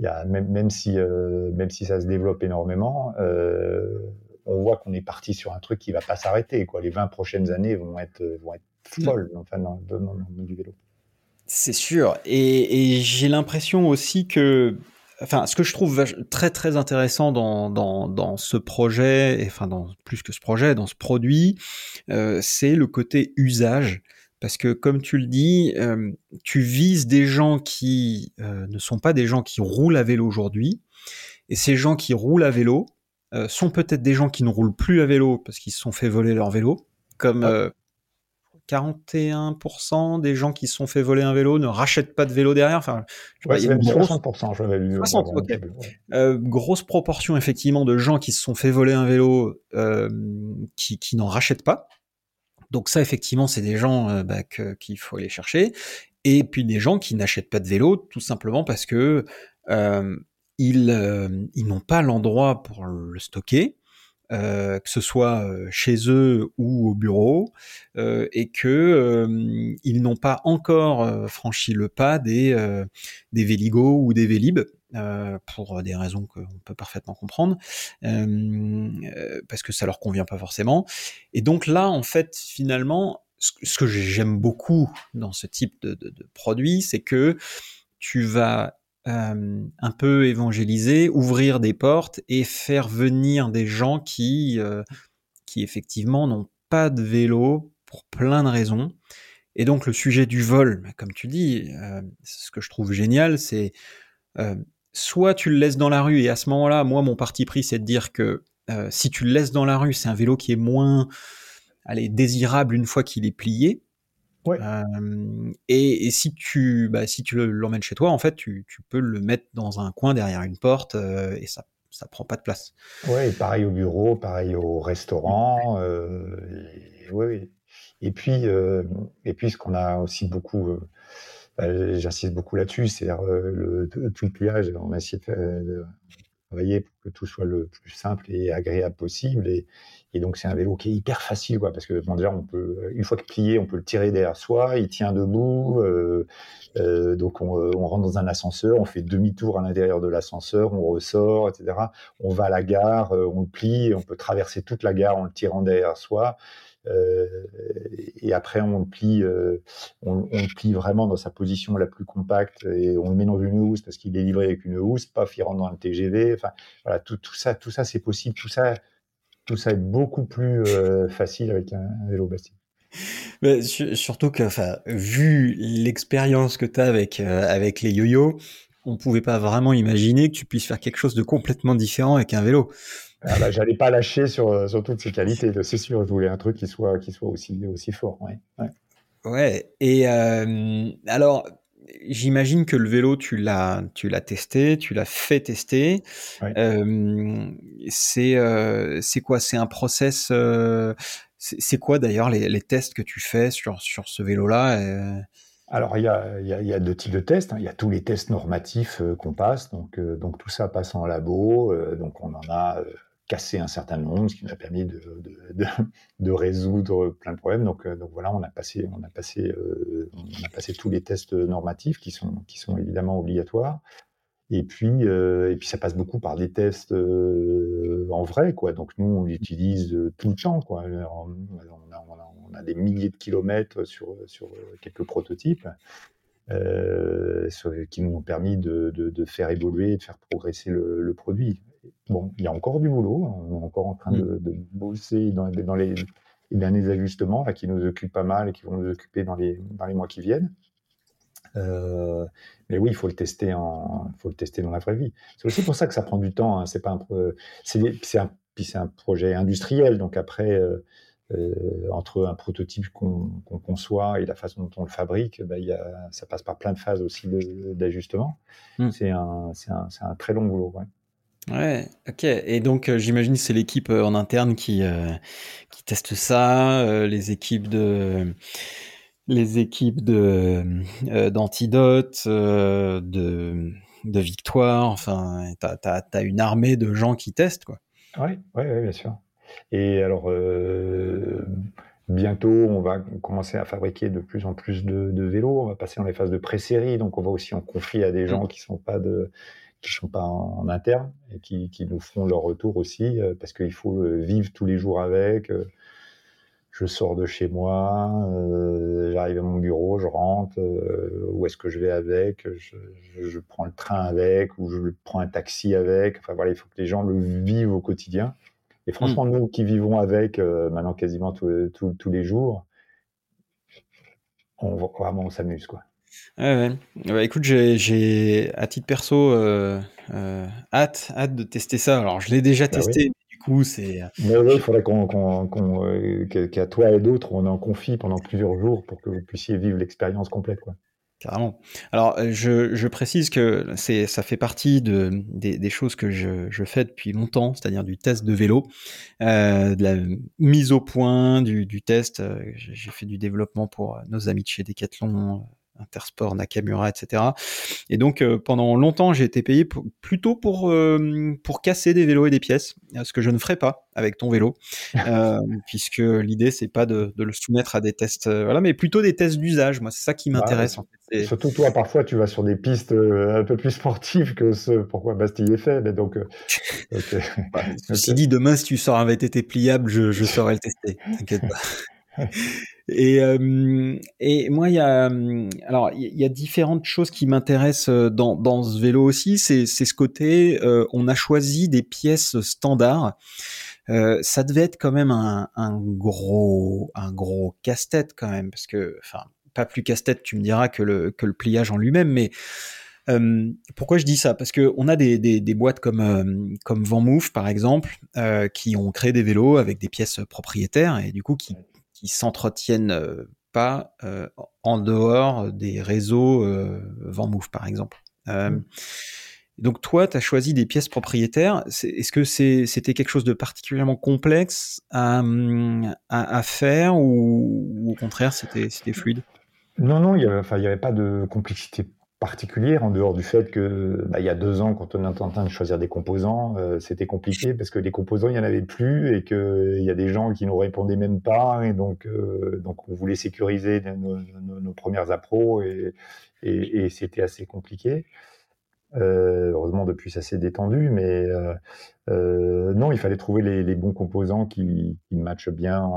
y a, même, même, si, euh, même si ça se développe énormément, on voit qu'on est parti sur un truc qui va pas s'arrêter. Les 20 prochaines années vont être, vont être mmh. folles enfin, dans, le monde du vélo. C'est sûr. et j'ai l'impression aussi que enfin, ce que je trouve très très intéressant dans, dans, dans ce projet, et enfin dans plus que ce projet, dans ce produit, euh, c'est le côté usage. Parce que comme tu le dis, euh, tu vises des gens qui euh, ne sont pas des gens qui roulent à vélo aujourd'hui, et ces gens qui roulent à vélo sont peut-être des gens qui ne roulent plus à vélo parce qu'ils se sont fait voler leur vélo, comme ah. 41% des gens qui se sont fait voler un vélo ne rachètent pas de vélo derrière. Enfin, je ouais, 60%, j'avais lu. 60, euh, grosse proportion, effectivement, de gens qui se sont fait voler un vélo euh, qui, qui n'en rachètent pas. Donc ça, effectivement, c'est des gens euh, bah, qu'il faut aller chercher. Et puis des gens qui n'achètent pas de vélo, tout simplement parce que ils, ils n'ont pas l'endroit pour le stocker. Euh, que ce soit euh, chez eux ou au bureau, euh, et que ils n'ont pas encore franchi le pas des des ou des Vélib. pour des raisons qu'on peut parfaitement comprendre, parce que ça leur convient pas forcément. Et donc là, en fait, finalement, ce que j'aime beaucoup dans ce type de produit, c'est que tu vas euh, un peu évangéliser, ouvrir des portes et faire venir des gens qui, euh, qui effectivement n'ont pas de vélo pour plein de raisons. Et donc le sujet du vol, bah, comme tu dis, euh, ce que je trouve génial, c'est soit tu le laisses dans la rue et à ce moment-là, moi mon parti pris c'est de dire que si tu le laisses dans la rue, c'est un vélo qui est moins allez, désirable une fois qu'il est plié. Ouais. Euh, et, et si tu, bah, si tu le- l'emmènes chez toi, en fait, tu, tu peux le mettre dans un coin derrière une porte euh, et ça, ça prend pas de place. Ouais, et pareil au bureau, pareil au restaurant. euh, et, ouais, ouais. Et puis, euh, et puis, ce qu'on a aussi beaucoup, euh, bah, j'insiste beaucoup là-dessus, c'est le, tout le pliage. On a essayé de, de travailler pour que tout soit le plus simple et agréable possible. Et, donc, c'est un vélo qui est hyper facile, quoi, parce que bon, déjà, on peut, une fois que plié, on peut le tirer derrière soi, il tient debout. euh, euh, donc, on, on rentre dans un ascenseur, on fait demi-tour à l'intérieur de l'ascenseur, on ressort, etc. On va à la gare, euh, on le plie, on peut traverser toute la gare en le tirant derrière soi. Euh, et après, on le plie, euh, on, on le plie vraiment dans sa position la plus compacte et on le met dans une housse parce qu'il est livré avec une housse, paf, il rentre dans un TGV. Enfin, voilà, tout, tout ça, tout ça, c'est possible. Tout ça, tout ça est beaucoup plus euh, (laughs) facile avec un, un vélo Bastille. Mais su- surtout que, enfin, vu l'expérience que tu as avec, euh, avec les yo-yo, on pouvait pas vraiment imaginer que tu puisses faire quelque chose de complètement différent avec un vélo. Ah bah, J'allais pas lâcher sur, euh, sur toutes ses qualités, c'est sûr. Je voulais un truc qui soit, qui soit aussi, aussi fort. Ouais. Ouais. Ouais. Et euh, alors, j'imagine que le vélo, tu l'as, tu l'as testé, tu l'as fait tester. Ouais. Euh, c'est, euh, c'est quoi? C'est un process. c'est quoi d'ailleurs les, les tests que tu fais sur sur ce vélo-là Alors, il y a, il y, a, il y a deux types de tests. hein. Il y a tous les tests normatifs euh, qu'on passe. Donc, euh, donc, tout ça passe en labo. euh, donc, on en a cassé un certain nombre, ce qui nous a permis de, (laughs) résoudre plein de problèmes. Donc, euh, voilà, euh, on a passé tous les tests normatifs qui sont, évidemment obligatoires. Et puis, euh, et puis ça passe beaucoup par des tests en vrai. Donc nous, on l'utilise tout le temps, on, a, des milliers de kilomètres sur, quelques prototypes qui nous ont permis de, faire évoluer, de faire progresser le, produit. Bon, il y a encore du boulot. On est encore en train de, de bosser dans, dans les, les derniers ajustements là, qui nous occupent pas mal et qui vont nous occuper dans les, dans les mois qui viennent. Euh, mais oui, il faut le tester en, faut le tester dans la vraie vie. C'est aussi pour ça que ça prend du temps. Hein. C'est pas un, c'est un, c'est un projet industriel. Donc après, euh, euh, entre un prototype qu'on qu conçoit et la façon dont on le fabrique, bah, y a, ça passe par plein de phases aussi d'ajustement. Mmh. C'est un, un, un, très long boulot. Ouais. Ouais, ok. Et donc, euh, j'imagine c'est l'équipe euh, en interne qui, euh, qui teste ça, les équipes de les équipes de d'antidote, de de victoire. Enfin, t'as as, as, une armée de gens qui testent, quoi. Oui, ouais, ouais, bien sûr. Et alors, bientôt, on va commencer à fabriquer de plus en plus de, de vélos. On va passer dans les phases de pré-série, donc on va aussi en confier à des gens qui sont pas de qui sont pas en, en interne et qui, qui, nous feront leur retour aussi, euh, parce qu'il faut euh, vivre tous les jours avec. Euh, je sors de chez moi, j'arrive à mon bureau, je rentre, où est-ce que je vais avec, je, je, prends le train avec, ou je prends un taxi avec. Enfin voilà, il faut que les gens le vivent au quotidien. Et franchement, mmh. nous qui vivons avec euh, maintenant quasiment tous les jours, on vraiment on s'amuse quoi. Ouais, ouais. Bah, écoute, j'ai à titre perso euh, euh, hâte, hâte de tester ça. Alors, je l'ai déjà bah testé, mais du coup, c'est. Mais oui, il faudrait qu'on, qu qu euh, qu'à toi et d'autres, on en confie pendant plusieurs jours pour que vous puissiez vivre l'expérience complète. Quoi. Carrément. Alors, je, je précise que c'est, ça fait partie de, des, des choses que je, je, fais depuis longtemps, c'est-à-dire du test de vélo, euh, de la mise au point du, du test. J'ai fait du développement pour nos amis de chez Decathlon, Intersport, Nakamura, etc. Et donc euh, pendant longtemps, j'ai été payé pour, plutôt pour euh, pour casser des vélos et des pièces, ce que je ne ferai pas avec ton vélo, (laughs) euh, puisque l'idée c'est pas de, de, le soumettre à des tests, euh, voilà, mais plutôt des tests d'usage. Moi, c'est ça qui m'intéresse. En fait. Surtout toi, parfois, tu vas sur des pistes un peu plus sportives que ce pourquoi Bastille est fait. Mais donc, (laughs) okay. bah, (laughs) ceci okay. dit, demain, si tu sors un VTT pliable, je, je saurai le tester. T'inquiète pas. Et, euh, et moi, il y a alors il y a différentes choses qui m'intéressent dans, dans ce vélo aussi. C'est ce côté, euh, on a choisi des pièces standards. Euh, ça devait être quand même un, gros un gros casse-tête quand même parce que enfin pas plus casse-tête tu me diras que le pliage en lui-même mais euh, pourquoi je dis ça? Parce que on a des, boîtes comme euh, comme Van Move par exemple euh, qui ont créé des vélos avec des pièces propriétaires et du coup qui qui s'entretiennent pas en dehors des réseaux VanMoof, par exemple. Mmh. Donc toi, tu as choisi des pièces propriétaires. Est-ce que c'était quelque chose de particulièrement complexe à, faire ou, au contraire, c'était fluide? Non, non, il n'y avait, pas de complexité particulière en dehors du fait que bah, il y a deux ans, quand on est en train de choisir des composants, euh, c'était compliqué parce que les composants, il n'y en avait plus et qu'il y a des gens qui nous répondaient même pas. Et donc, euh, donc on voulait sécuriser nos, premières appros et, et c'était assez compliqué. Euh, heureusement, depuis, ça s'est détendu, mais euh, euh, non, il fallait trouver les, bons composants qui, qui matchent bien.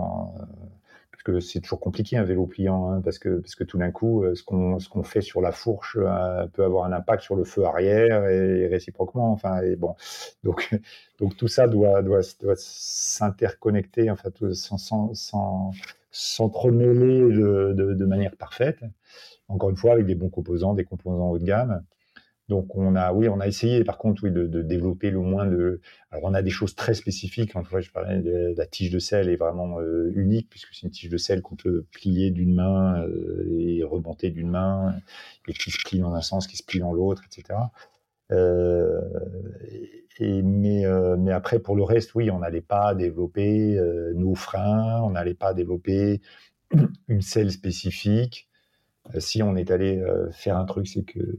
Parce que c'est toujours compliqué un vélo pliant, hein, parce, que, parce que tout d'un coup, ce qu'on ce qu'on fait sur la fourche peut avoir un impact sur le feu arrière et, réciproquement. Enfin, et bon, donc, (laughs) donc tout ça doit, doit, doit s'interconnecter, enfin, sans, sans, sans s'entremêler de, de, de, manière parfaite. Encore une fois, avec des bons composants, des composants haut de gamme. Donc on a, oui, on a essayé, par contre, oui, de, développer le moins de. Alors on a des choses très spécifiques. En je parlais la tige de sel est vraiment euh, unique puisque c'est une tige de sel qu'on peut plier d'une main euh, et remonter d'une main et qui se plie dans un sens, qui se plie dans l'autre, etc. Euh, mais, mais après, pour le reste, oui, on n'allait pas développer nos freins, on n'allait pas développer une selle spécifique. si on est allé faire un truc, c'est que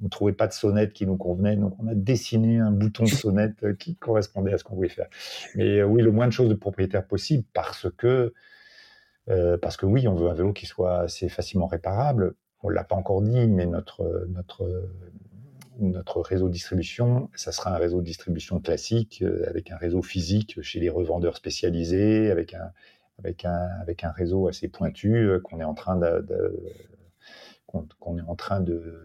on ne trouvait pas de sonnette qui nous convenait, donc on a dessiné un bouton de (laughs) sonnette euh, qui correspondait à ce qu'on voulait faire. Mais euh, oui, le moins de choses de propriétaire possible parce que, euh, parce que oui, on veut un vélo qui soit assez facilement réparable. On ne l'a pas encore dit, mais notre, notre, notre réseau de distribution, ça sera un réseau de distribution classique avec un réseau physique chez les revendeurs spécialisés, avec un, avec un, avec un réseau assez pointu qu'on est en train de qu'on est en train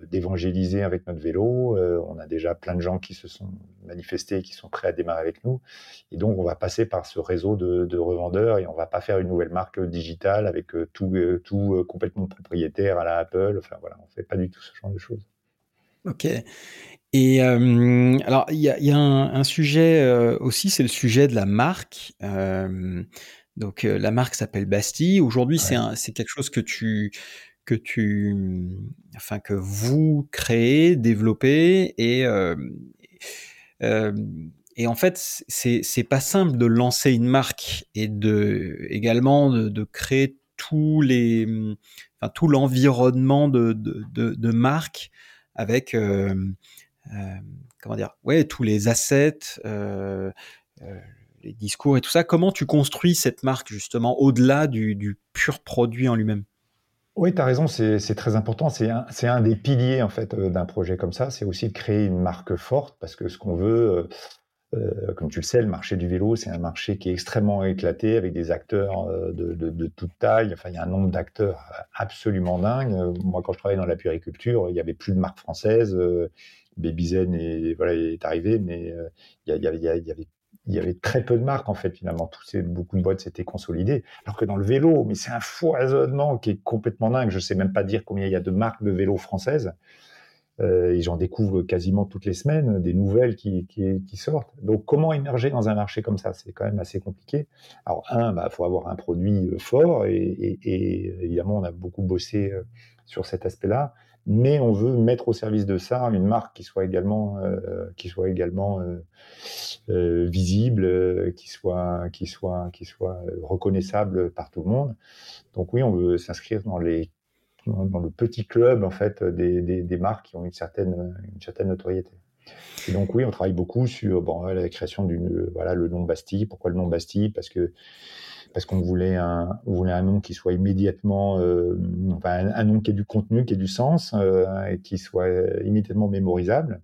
d'évangéliser avec notre vélo. Euh, on a déjà plein de gens qui se sont manifestés, qui sont prêts à démarrer avec nous. Et donc, on va passer par ce réseau de, revendeurs et on va pas faire une nouvelle marque digitale avec euh, tout, euh, tout complètement propriétaire à la Apple. Enfin, voilà, on fait pas du tout ce genre de choses. Ok. Et alors, il y a, un, sujet aussi, c'est le sujet de la marque. donc, la marque s'appelle Bastille. Aujourd'hui, c'est quelque chose que tu que tu, enfin que vous créez, développez et euh, euh, en fait c'est pas simple de lancer une marque et de également de, créer tous les, tout l'environnement de, de, marque avec euh, comment dire, ouais tous les assets. les discours et tout ça, comment tu construis cette marque justement au-delà du pur produit en lui-même? Oui, tu as raison, c'est très important. C'est un, des piliers en fait euh, d'un projet comme ça. C'est aussi de créer une marque forte parce que ce qu'on veut, euh, euh, comme tu le sais, le marché du vélo, c'est un marché qui est extrêmement éclaté avec des acteurs de, toute taille. Enfin, il y a un nombre d'acteurs absolument dingue. Moi, quand je travaillais dans la puériculture, il y avait plus de marques françaises. Babyzen est, est arrivé, mais il il y avait il y avait très peu de marques en fait finalement. Tous beaucoup de boîtes s'étaient consolidées. Alors que dans le vélo, mais c'est un foisonnement qui est complètement dingue. Je ne sais même pas dire combien il y a de marques de vélo françaises. Euh, et j'en découvre quasiment toutes les semaines des nouvelles qui, sortent. Donc comment émerger dans un marché comme ça? C'est quand même assez compliqué. Alors un, il bah, faut avoir un produit euh, fort et, et, évidemment on a beaucoup bossé euh, sur cet aspect-là mais on veut mettre au service de ça une marque qui soit également, euh, qui soit également euh, euh, visible, qui soit, qui soit, qui soit reconnaissable par tout le monde. Donc oui, on veut s'inscrire dans dans le petit club en fait des, des, marques qui ont une certaine, une certaine notoriété. Donc oui, on travaille beaucoup sur bon, la création d'une voilà nom Bastille. Pourquoi le nom Bastille? Parce que parce qu'on voulait un, on voulait un nom qui soit immédiatement, euh, enfin, un, nom qui ait du contenu, qui ait du sens, euh, et qui soit immédiatement mémorisable.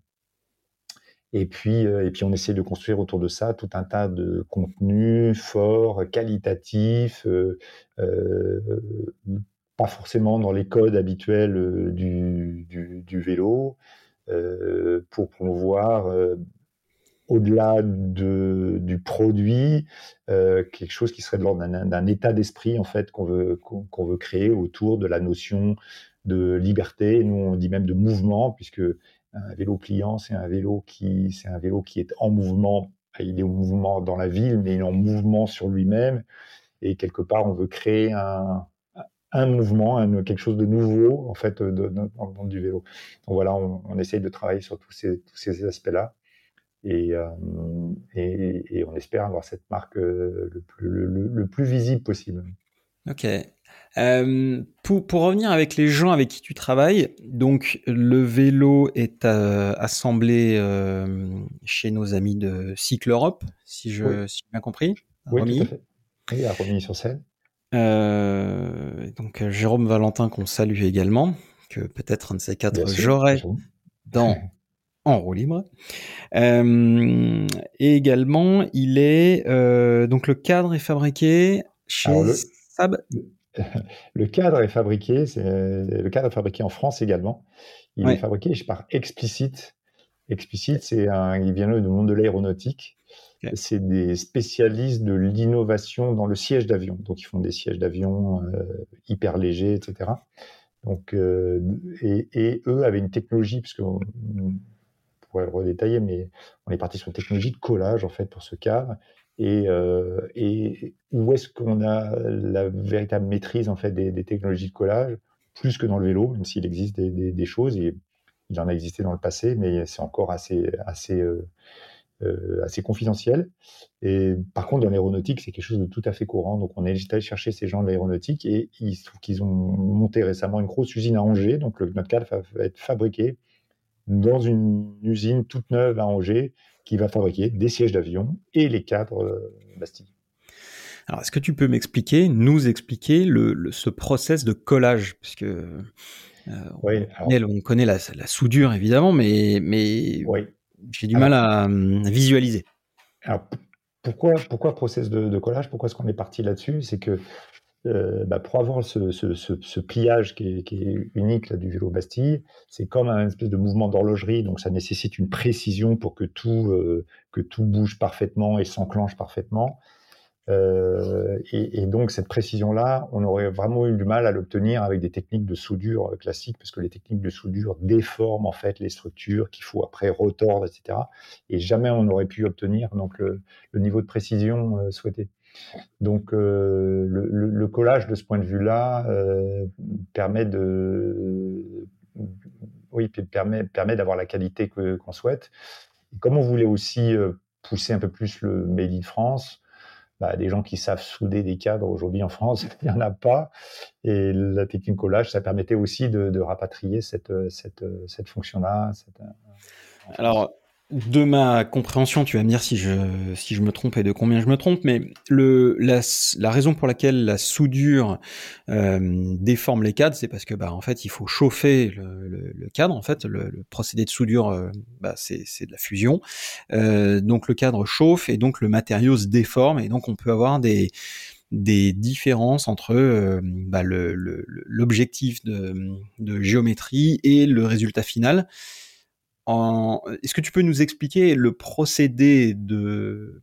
Et puis, euh, et puis, on essaie de construire autour de ça tout un tas de contenus forts, qualitatifs, pas forcément dans les codes habituels du vélo, pour promouvoir au-delà de, du produit, euh, quelque chose qui serait de l'ordre d'un état d'esprit en fait qu'on veut veut créer autour de la notion de liberté. Nous on dit même de mouvement puisque un vélo pliant c'est un vélo qui c'est un vélo qui est en mouvement. Il est en mouvement dans la ville, mais il est en mouvement sur lui-même. Et quelque part, on veut créer un, un mouvement, quelque chose de nouveau en fait dans le monde du vélo. Donc voilà, on, essaye de travailler sur tous ces, tous ces aspects-là. Et, et, on espère avoir cette marque le, plus, le, plus visible possible. Ok. pour, pour, revenir avec les gens avec qui tu travailles, donc le vélo est assemblé chez nos amis de Cycle Europe, si je si j'ai bien compris. Oui, tout à fait. Oui, à Romilly sur scène. Euh, donc euh, Jérôme Valentin qu'on salue également, que peut-être un de ces quatre j'aurai dans (laughs) En roue libre. Euh, et également, il est donc le cadre est fabriqué chez le, Sab. (laughs) Le cadre est fabriqué, c'est le cadre est fabriqué en France également. Il est fabriqué par Explicit. Explicit, c'est un, il vient du monde de l'aéronautique. C'est des spécialistes de l'innovation dans le siège d'avion. Donc, ils font des sièges d'avion euh, hyper légers, etc. Donc, euh, et, eux avaient une technologie, puisque on, pourrait le redétailler, mais on est parti sur une technologie de collage, en fait, pour ce. Et, euh, et où est-ce qu'on a la véritable maîtrise, en fait, des, technologies de collage Plus que dans le vélo, même s'il existe des, choses, et il en a existé dans le passé, mais c'est encore assez, assez euh, assez confidentiel. Et par contre, dans l'aéronautique, c'est quelque chose de tout à fait courant. Donc, on est allé chercher ces gens de l'aéronautique et il se trouve qu'ils ont monté récemment une grosse usine à Angers. Donc, le, notre cadre va être fabriqué dans une usine toute neuve à Angers qui va fabriquer des sièges d'avion et les cadres euh, Bastille. Alors, est-ce que tu peux m'expliquer, nous expliquer le, ce process de collage? Puisque euh, on, connaît la, la, soudure évidemment, mais, mais oui j'ai du mal à, visualiser. Alors, pourquoi, pourquoi process de, collage? Pourquoi est-ce qu'on est parti là-dessus? C'est que euh, bah, pour avoir ce, pliage qui est, unique du vélo Bastille, c'est comme un espèce de mouvement d'horlogerie, donc ça nécessite une précision pour que tout, euh, bouge parfaitement et s'enclenche parfaitement. Euh, et, donc cette précision-là, on aurait vraiment eu du mal à l'obtenir avec des techniques de soudure classiques, parce que les techniques de soudure déforment en fait les structures qu'il faut après retordre, etc. Et jamais on n'aurait pu obtenir donc le, niveau de précision souhaité. Donc le, collage de ce point de vue-là permet de, oui, permet, permet d'avoir la qualité qu'on souhaite. Comme on voulait aussi pousser un peu plus le Made in France, bah, des gens qui savent souder des cadres aujourd'hui en France, (laughs) il n'y en a pas. Et la technique collage, ça permettait aussi de, rapatrier cette, cette, cette fonction-là. Alors, de ma compréhension, tu vas me dire si je, si je me trompe et de combien je me trompe, mais le, la, la raison pour laquelle la soudure euh, déforme les cadres, c'est parce que bah, en fait, il faut chauffer le, cadre. En fait, le, procédé de soudure, euh, bah, c'est de la fusion. Euh, donc le cadre chauffe et donc le matériau se déforme et donc on peut avoir des des différences entre bah, l'objectif de, de géométrie et le résultat final. Est-ce que tu peux nous expliquer le procédé de,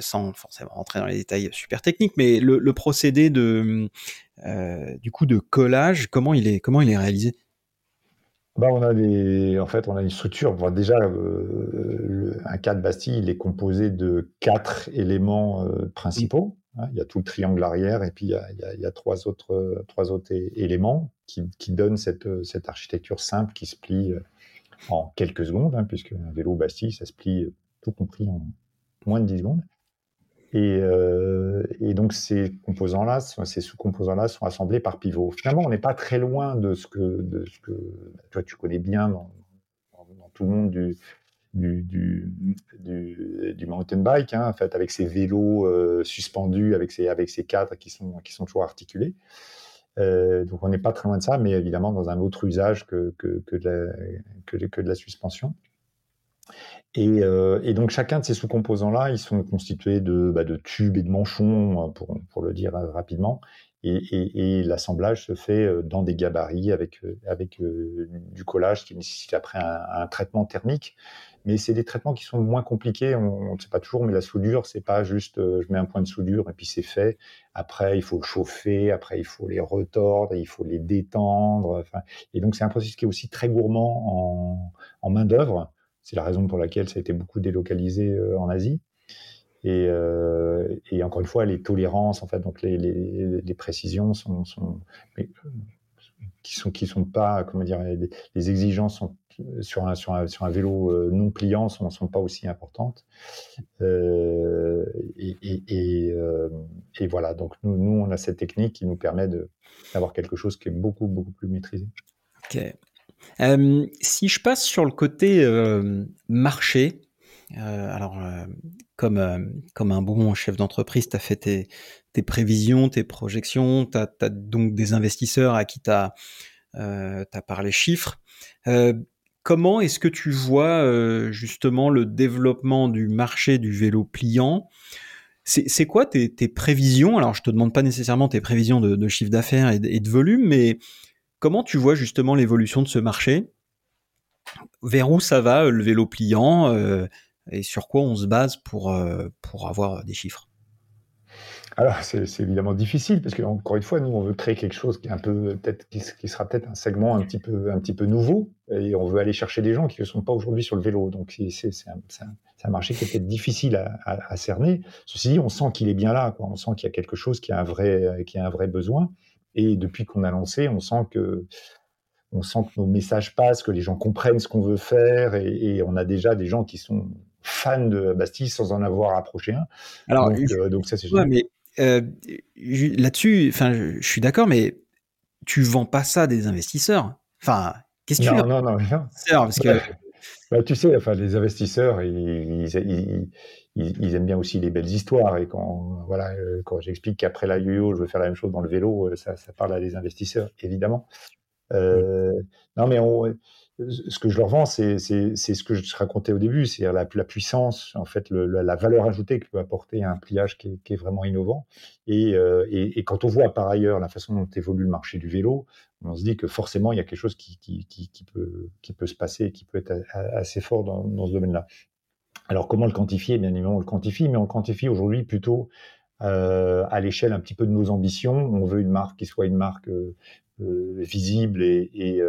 sans forcément rentrer dans les détails super techniques, mais le, procédé de, euh, du coup, de collage, comment il est, comment il est réalisé? Bah, on a des, en fait, on a une structure. déjà, euh, un cadre Bastille, il est composé de quatre éléments euh, principaux. Hein. il y a tout le triangle arrière et puis il y a, trois autres, trois autres éléments qui, qui donnent cette, cette architecture simple qui se plie en quelques secondes, hein, puisque un vélo Bastille, ça se plie euh, tout compris en moins de 10 secondes. Et, euh, et donc ces composants-là, ces sous-composants-là sont assemblés par pivot. Finalement, on n'est pas très loin de ce que, toi tu connais bien dans, tout le monde du, mountain bike, hein, en fait, avec ces vélos euh, suspendus, avec ces, cadres qui sont toujours articulés. Euh, donc on n'est pas très loin de ça, mais évidemment dans un autre usage que, que, que, de, la, suspension. Et, euh, et, donc chacun de ces sous-composants-là, ils sont constitués de, bah, de, tubes et de manchons, pour, pour le dire rapidement. Et, et, et l'assemblage se fait euh, dans des gabarits avec, avec du collage qui nécessite après un, traitement thermique mais c'est des traitements qui sont moins compliqués. On ne sait pas toujours, mais la soudure, c'est pas juste euh, je mets un point de soudure et puis c'est fait. Après, il faut le chauffer, après, il faut les retordre, il faut les détendre. Et donc, c'est un processus qui est aussi très gourmand en, main-d'œuvre. C'est la raison pour laquelle ça a été beaucoup délocalisé euh, en Asie. Et, et, encore une fois, les tolérances, en fait, donc les, précisions sont, qui sont qui sont pas comment dire les, exigences sur un, sur un, sur un vélo euh, non pliant sont, sont, pas aussi importantes. Euh, euh, et, voilà, donc nous, nous, on a cette technique qui nous permet d'avoir quelque chose qui est beaucoup, beaucoup plus maîtrisé. Ok. si je passe sur le côté marché, alors comme, comme un bon chef d'entreprise, tu as fait tes, prévisions, tes projections, tu as, donc des investisseurs à qui tu as, parlé chiffres. Comment est-ce que tu vois euh, justement le développement du marché du vélo pliant? C'est quoi tes, prévisions? Alors, je te demande pas nécessairement tes prévisions de, chiffre d'affaires et, de volume, mais comment tu vois justement l'évolution de ce marché? Vers où ça va le vélo pliant? Euh, et sur quoi on se base pour, euh, pour avoir des chiffres alors, c'est évidemment difficile parce que encore une fois, nous, on veut créer quelque chose qui est un peu peut-être qui, sera peut-être un segment un petit peu un petit peu nouveau et on veut aller chercher des gens qui ne sont pas aujourd'hui sur le vélo. Donc, c'est un, un, marché qui est peut-être difficile à, cerner. Ceci dit, on sent qu'il est bien là. Quoi. On sent qu'il y a quelque chose qui a un vrai qui a un vrai besoin. Et depuis qu'on a lancé, on sent que on sent que nos messages passent, que les gens comprennent ce qu'on veut faire et, on a déjà des gens qui sont fans de Bastille sans en avoir approché un. Alors, donc, euh, donc ça c'est génial. mais euh, là-dessus, enfin, je, suis d'accord, mais tu vends pas ça des investisseurs. Enfin, qu'est-ce que tu Non, non, non, non. Parce que... (laughs) Bah, tu sais, enfin, les investisseurs, ils, ils, ils, aiment bien aussi les belles histoires. Et quand, voilà, euh, quand j'explique qu'après la yo-yo, je veux faire la même chose dans le vélo, ça, ça parle à des investisseurs, évidemment. Euh, Non, mais on, ce que je leur vends, c'est ce que je racontais au début, c'est la, la, puissance, en fait, la, valeur ajoutée que peut apporter un pliage qui est, vraiment innovant. Et, euh, et, quand on voit par ailleurs la façon dont évolue le marché du vélo, on se dit que forcément, il y a quelque chose qui, peut, se passer et qui peut être assez fort dans, ce domaine-là. Alors, comment le quantifier? Bien évidemment, on le quantifie, mais on le quantifie aujourd'hui plutôt euh, à l'échelle un petit peu de nos ambitions. On veut une marque qui soit une marque euh, visible et,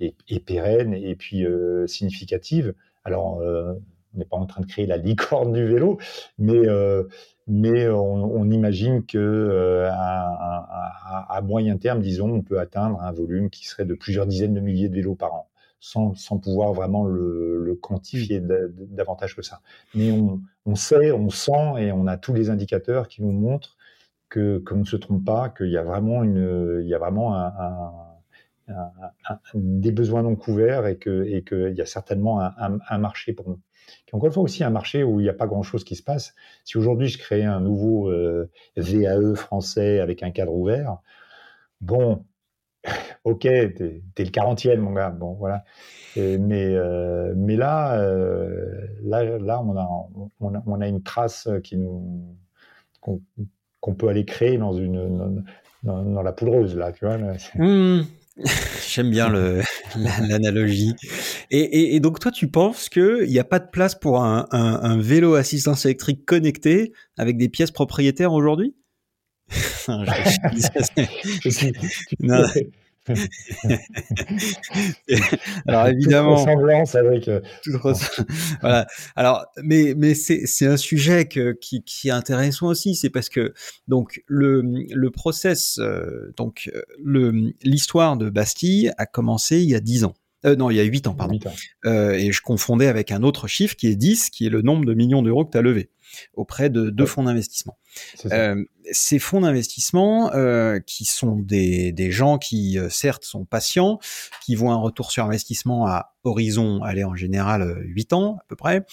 et, et, pérenne et puis euh, significative. Alors, on n'est pas en train de créer la licorne du vélo, mais mais on, imagine que à, moyen terme, disons, on peut atteindre un volume qui serait de plusieurs dizaines de milliers de vélos par an, sans, sans pouvoir vraiment le, quantifier davantage que ça. Mais on, on, sait, on sent et on a tous les indicateurs qui nous montrent que qu'on ne se trompe pas, qu'il y a vraiment une, il y a vraiment un, des besoins non couverts et que et qu'il y a certainement un, marché pour nous. Et encore une fois aussi un marché où il n'y a pas grand-chose qui se passe. Si aujourd'hui je crée un nouveau euh, VAE français avec un cadre ouvert, bon, (laughs) ok, t'es es le 40e mon gars, bon voilà. mais euh, mais là, euh, là là on a, on a, une trace qui nous qu'on peut aller créer dans une dans, la poudreuse là, tu vois. Mmh. J'aime bien (laughs) l'analogie. Et, et, donc toi, tu penses qu'il n'y a pas de place pour un, un, un, vélo assistance électrique connecté avec des pièces propriétaires aujourd'hui? (laughs) (laughs) (laughs) Alors évidemment, toute ressemblance avec. Euh, (laughs) voilà. Alors, mais mais c'est c'est un sujet que, qui qui est intéressant aussi, c'est parce que donc le le process euh, donc le l'histoire de Bastille a commencé il y a dix ans. Euh, non, il y a 8 ans, pardon. Euh, et je confondais avec un autre chiffre qui est 10, qui est le nombre de millions d'euros que tu as levé auprès de deux fonds d'investissement. Euh, ces fonds d'investissement, euh, qui sont des, des gens qui, euh, certes, sont patients, qui vont un retour sur investissement à horizon, aller en général 8 ans à peu près.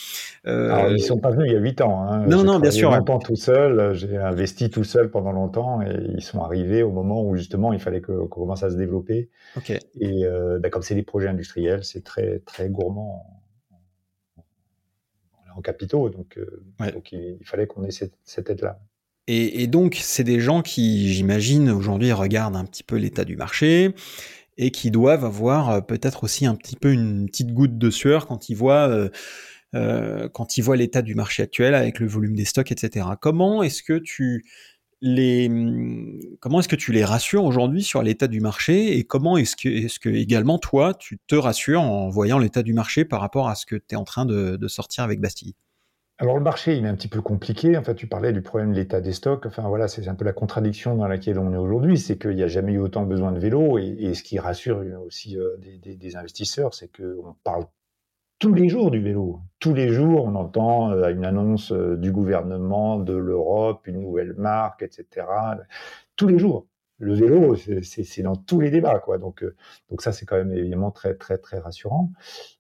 Alors, ils sont pas venus il y a 8 ans. Hein. Non, non, bien sûr. longtemps tout seul, j'ai investi tout seul pendant longtemps et ils sont arrivés au moment où justement il fallait qu'on commence à se développer. Ok. Et bah, comme c'est des projets industriels, c'est très très gourmand en capitaux. Donc, donc il, fallait qu'on ait cette, cette aide-là. Et, donc, c'est des gens qui, j'imagine, aujourd'hui regardent un petit peu l'état du marché et qui doivent avoir euh, peut-être aussi un petit peu une petite goutte de sueur quand ils voient, euh, euh, quand ils voient l'état du marché actuel avec le volume des stocks, etc. Comment est-ce que tu les, comment est-ce que tu les rassures aujourd'hui sur l'état du marché et comment est-ce que, également toi, tu te rassures en voyant l'état du marché par rapport à ce que tu es en train de, sortir avec Bastille? Alors le marché, il est un petit peu compliqué. En fait, tu parlais du problème de l'état des stocks. Enfin voilà, c'est un peu la contradiction dans laquelle on est aujourd'hui, c'est qu'il n'y a jamais eu autant besoin de vélos. Et, ce qui rassure aussi euh, des, investisseurs, c'est qu'on parle tous les jours du vélo. Tous les jours, on entend euh, une annonce euh, du gouvernement, de l'Europe, une nouvelle marque, etc. Tous les jours le vélo, c'est dans tous les débats, quoi. Donc, euh, donc ça, c'est quand même évidemment très, très, très rassurant.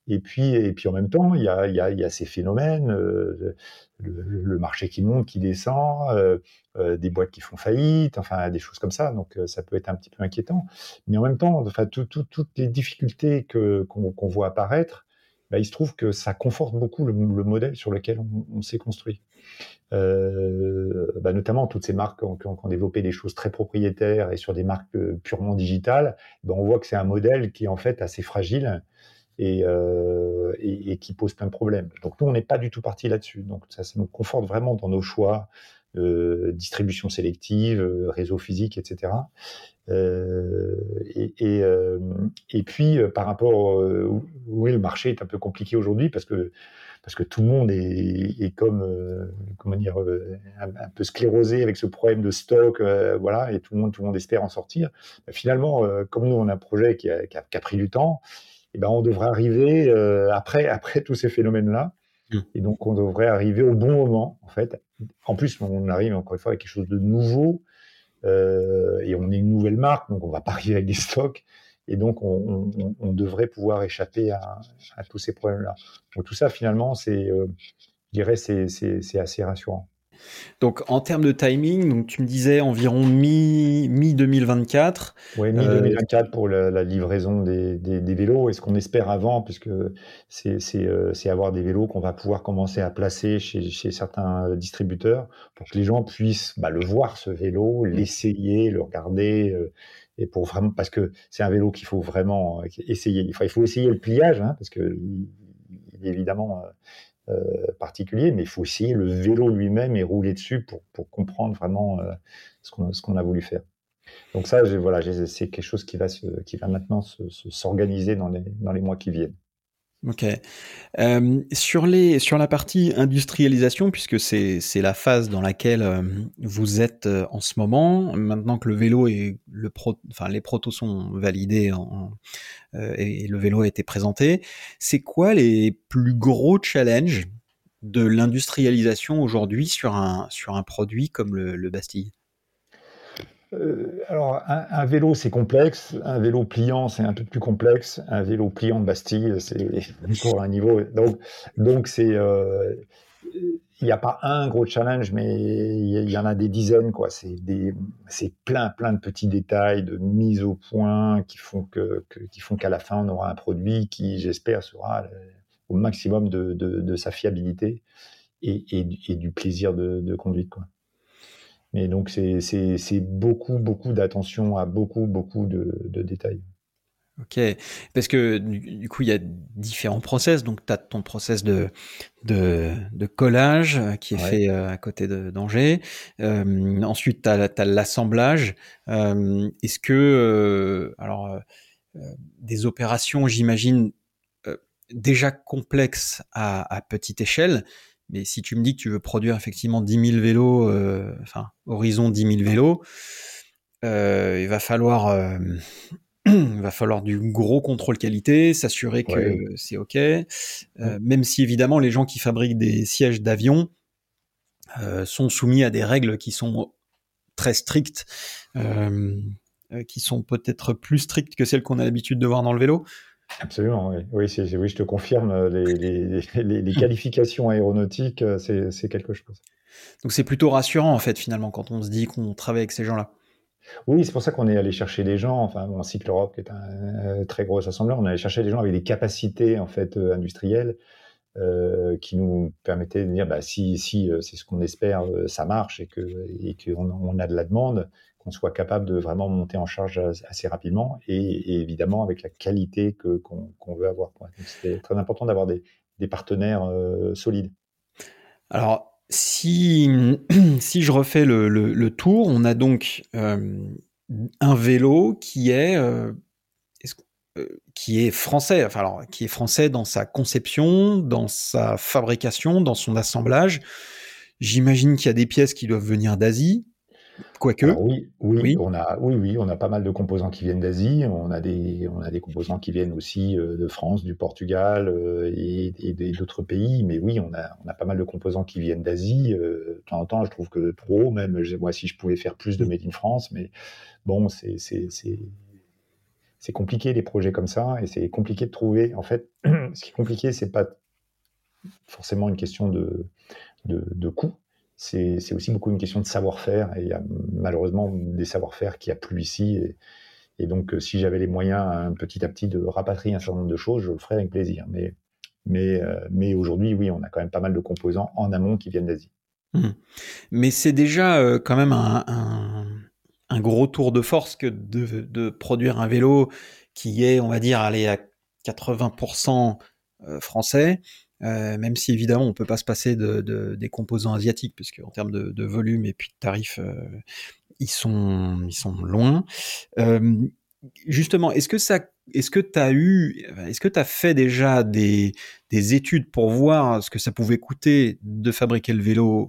Et puis, et puis en même temps, il y a, y a, y a ces phénomènes, euh, le, marché qui monte, qui descend, des boîtes qui font faillite, enfin des choses comme ça. Donc, ça peut être un petit peu inquiétant. Mais en même temps, enfin, toutes les difficultés qu'on voit apparaître, bah, il se trouve que ça conforte beaucoup le, modèle sur lequel on s'est construit. Euh, bah, notamment toutes ces marques qui ont, développé des choses très propriétaires et sur des marques euh, purement digitales, ben on voit que c'est un modèle qui est en fait assez fragile euh, et, et, qui pose plein de problèmes. Donc nous, on n'est pas du tout parti là-dessus. Donc ça, ça nous conforte vraiment dans nos choix, distribution sélective, réseau physique, etc. Euh, et, puis par rapport où le marché est un peu compliqué aujourd'hui parce que parce que tout le monde est, comme euh, comment dire euh, un, peu sclérosé avec ce problème de stock, euh, voilà, et tout le monde tout le monde espère en sortir. finalement, comme nous on a un projet qui a, qui a, pris du temps, et eh ben on devrait arriver après après tous ces phénomènes là. Mmh. Et donc, on devrait arriver au bon moment, en fait. En plus, on arrive encore une fois avec quelque chose de nouveau, et on est une nouvelle marque, donc on va pas arriver avec des stocks. Et donc, on, devrait pouvoir échapper à, tous ces problèmes-là. Donc, tout ça, finalement, c'est, euh, je dirais, c'est assez rassurant. Donc en termes de timing, donc tu me disais environ mi, mi 2024. Oui, mi 2024 pour la, livraison des, vélos. Et ce qu'on espère avant, puisque c'est euh, avoir des vélos qu'on va pouvoir commencer à placer chez, certains distributeurs pour que les gens puissent bah, le voir ce vélo, l'essayer, le regarder. Euh, et pour vraiment parce que c'est un vélo qu'il faut vraiment euh, essayer. Il faut, il faut essayer le pliage hein, parce que évidemment euh, euh, particulier, mais il faut essayer le vélo lui-même et rouler dessus pour, pour comprendre vraiment euh, ce qu'on a voulu faire. Donc ça, voilà, c'est quelque chose qui va se, qui va maintenant s'organiser se, dans les dans les mois qui viennent. Ok. Euh, sur, les, sur la partie industrialisation, puisque c'est la phase dans laquelle euh, vous êtes euh, en ce moment, maintenant que le vélo et le pro, enfin les protos sont validés et le vélo a été présenté, c'est quoi les plus gros challenges de l'industrialisation aujourd'hui sur un, sur un produit comme le Bastille? Euh, alors, un, vélo, c'est complexe. Un vélo pliant, c'est un peu plus complexe. Un vélo pliant de Bastille, c'est (laughs) encore un niveau. Donc, donc c'est, euh, il n'y a pas un gros challenge, mais il y, en a des dizaines, quoi. C'est plein, plein de petits détails, de mise au point qui font que, qui font qu'à la fin, on aura un produit qui, j'espère, sera au maximum de, de, sa fiabilité et, et, du plaisir de, de conduite, quoi. Mais donc, c'est beaucoup, beaucoup d'attention à beaucoup, beaucoup de, détails. Ok, parce que du coup, il y a différents process. Donc, tu as ton process de, de, collage qui est fait euh, à côté d'Angers. Euh, ensuite, tu as, l'assemblage. Euh, est-ce que, alors, des opérations, j'imagine, déjà complexes à, petite échelle, mais si tu me dis que tu veux produire effectivement 10 000 vélos, euh, enfin, horizon 10 000 vélos, euh, il va falloir, euh, il (clears throat) va falloir du gros contrôle qualité, s'assurer que c'est OK. Même si évidemment les gens qui fabriquent des sièges d'avion sont soumis à des règles qui sont très strictes, qui sont peut-être plus strictes que celles qu'on a l'habitude de voir dans le vélo. Absolument, oui. Oui, oui, je te confirme, euh, les, qualifications aéronautiques, euh, c'est quelque chose. Donc c'est plutôt rassurant, en fait, finalement, quand on se dit qu'on travaille avec ces gens-là. Oui, c'est pour ça qu'on est allé chercher des gens, enfin, bon, Cycle Europe, qui est un euh, très gros assembleur, on est allé chercher des gens avec des capacités, en fait, industrielles, qui nous permettaient de dire, bah, si, si c'est ce qu'on espère, ça marche et qu'on et on a de la demande, qu'on soit capable de vraiment monter en charge assez rapidement et, évidemment avec la qualité que, qu'on, veut avoir. C'est très important d'avoir des, partenaires euh, solides. Alors, si, (clears throat) si je refais le, le, tour, on a donc euh, un vélo qui est, euh, qui est français, enfin alors, qui est français dans sa conception, dans sa fabrication, dans son assemblage. J'imagine qu'il y a des pièces qui doivent venir d'Asie, quoique. oui, oui, On a, oui, oui, on a pas mal de composants qui viennent d'Asie. On a des, on a des composants qui viennent aussi euh, de France, du Portugal euh, et, d'autres pays. Mais oui, on a, on a pas mal de composants qui viennent d'Asie. Euh, de temps en temps, je trouve que trop. Même moi, si je pouvais faire plus de made in France, mais bon, c'est, c'est, compliqué les projets comme ça et c'est compliqué de trouver. En fait, (clears throat) ce qui est compliqué, c'est pas forcément une question de, de, coût, c'est aussi beaucoup une question de savoir-faire et il y a malheureusement des savoir-faire qui a plus ici et, donc si j'avais les moyens petit à petit de rapatrier un certain nombre de choses, je le ferais avec plaisir. Mais, euh, aujourd'hui, oui, on a quand même pas mal de composants en amont qui viennent d'Asie. Mmh. Mais c'est déjà euh, quand même un gros tour de force que de, produire un vélo qui est, on va dire, aller à 80% euh, français, euh, même si évidemment on peut pas se passer de, des composants asiatiques, parce qu'en termes de, volume et puis de tarifs, euh, ils, sont, ils sont loin. justement, est-ce que ça, que tu as eu, est-ce que tu fait déjà des, des études pour voir ce que ça pouvait coûter de fabriquer le vélo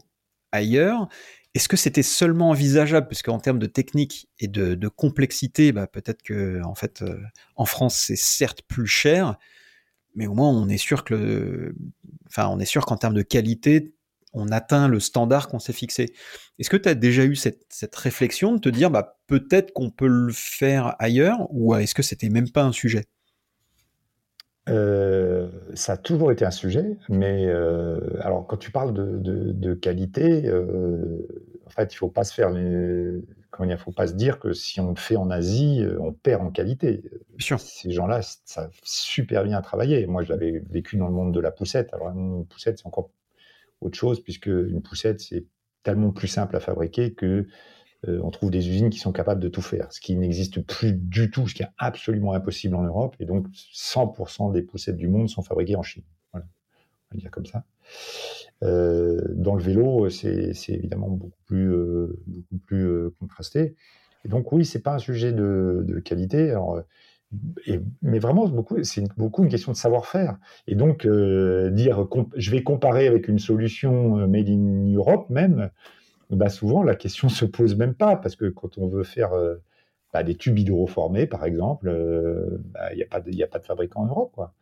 ailleurs? Est-ce que c'était seulement envisageable, parce qu'en termes de technique et de, complexité, bah, peut-être que en fait, euh, en France, c'est certes plus cher, mais au moins on est sûr que, enfin, on est sûr qu'en termes de qualité, on atteint le standard qu'on s'est fixé. Est-ce que tu as déjà eu cette, réflexion de te dire, bah, peut-être qu'on peut le faire ailleurs, ou est-ce que c'était même pas un sujet? Euh, ça a toujours été un sujet, mais euh, alors quand tu parles de, qualité, euh, en fait, il faut pas se faire comment il faut pas se dire que si on le fait en Asie, on perd en qualité. Ces gens-là, ça super bien travaillé. Moi, je l'avais vécu dans le monde de la poussette. Alors, une poussette, c'est encore autre chose puisque une poussette, c'est tellement plus simple à fabriquer que euh, on trouve des usines qui sont capables de tout faire, ce qui n'existe plus du tout, ce qui est absolument impossible en Europe. Et donc, 100% des poussettes du monde sont fabriquées en Chine. Voilà, on va dire comme ça. Euh, dans le vélo, c'est évidemment beaucoup plus, euh, plus contrasté. Donc, oui, c'est pas un sujet de, qualité. mais vraiment, c'est beaucoup une question de savoir-faire. Et donc, dire je vais comparer avec une solution made in Europe même, bah souvent la question se pose même pas parce que quand on veut faire euh, bah, des tubes hydroformés par exemple, euh, bah, il n'y a a pas de fabricant en Europe quoi.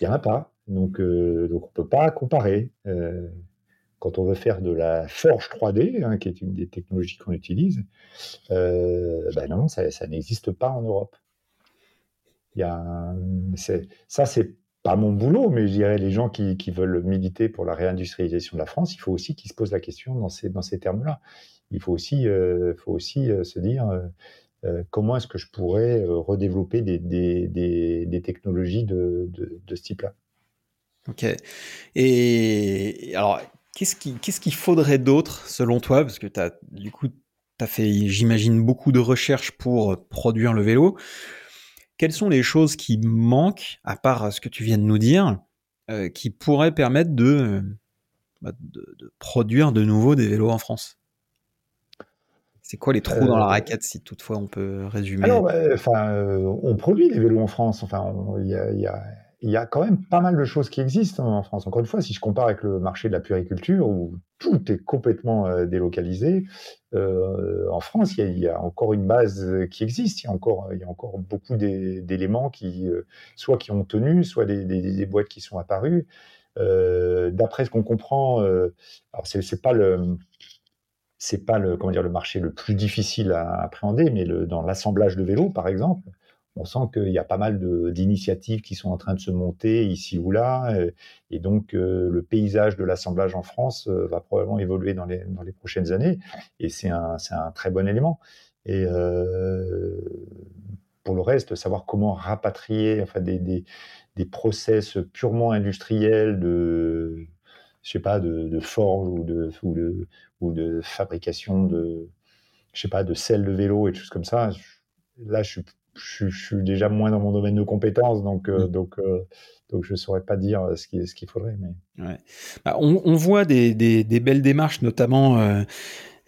Il y en a pas. Donc euh, donc on peut pas comparer. quand on veut faire de la forge 3D, hein, qui est une des technologies qu'on utilise, bah non, ça, n'existe pas en Europe. Il y a ça, c'est pas mon boulot, mais je dirais les gens qui, veulent militer pour la réindustrialisation de la France, il faut aussi qu'ils se posent la question dans ces, dans ces termes-là. Il faut aussi, euh, faut aussi euh, se dire euh, comment est-ce que je pourrais redévelopper des, technologies de, ce type-là? Ok. Et alors, qu'est-ce qu'il faudrait d'autre selon toi? Parce que tu as, du coup, tu as fait, j'imagine, beaucoup de recherches pour produire le vélo quelles sont les choses qui manquent, à part ce que tu viens de nous dire, euh, qui pourraient permettre bah, de, produire de nouveau des vélos en France? C'est quoi les trous dans la euh, raquette, si toutefois on peut résumer? Alors, enfin, euh, on produit des vélos en France. Enfin, il y a il y a quand même pas mal de choses qui existent en France. Encore une fois, si je compare avec le marché de la puriculture, où tout est complètement euh, délocalisé, en France, il y, a, encore une base qui existe. Il y a encore, il y a encore beaucoup d'éléments qui, soit qui ont tenu, soit des, boîtes qui sont apparues. D'après ce qu'on comprend, alors c'est pas le c'est pas le comment dire le marché le plus difficile à appréhender, mais dans l'assemblage de vélos, par exemple, on sent qu'il y a pas mal d'initiatives qui sont en train de se monter ici ou là, euh, et donc euh, le paysage de l'assemblage en France euh, va probablement évoluer dans les, prochaines années, et c'est un, très bon élément. Et pour le reste, savoir comment rapatrier enfin, des, des, process purement industriels de, je sais pas, de, forge ou de, ou de fabrication de, je sais pas, de selles de vélo et des choses comme ça, là, je suis je, suis déjà moins dans mon domaine de compétences, donc, euh, mm. donc, euh, donc je ne saurais pas dire ce qu'il ce qu'il faudrait. Mais... Ouais. Bah, on, on, voit des, des, des, belles démarches, notamment euh,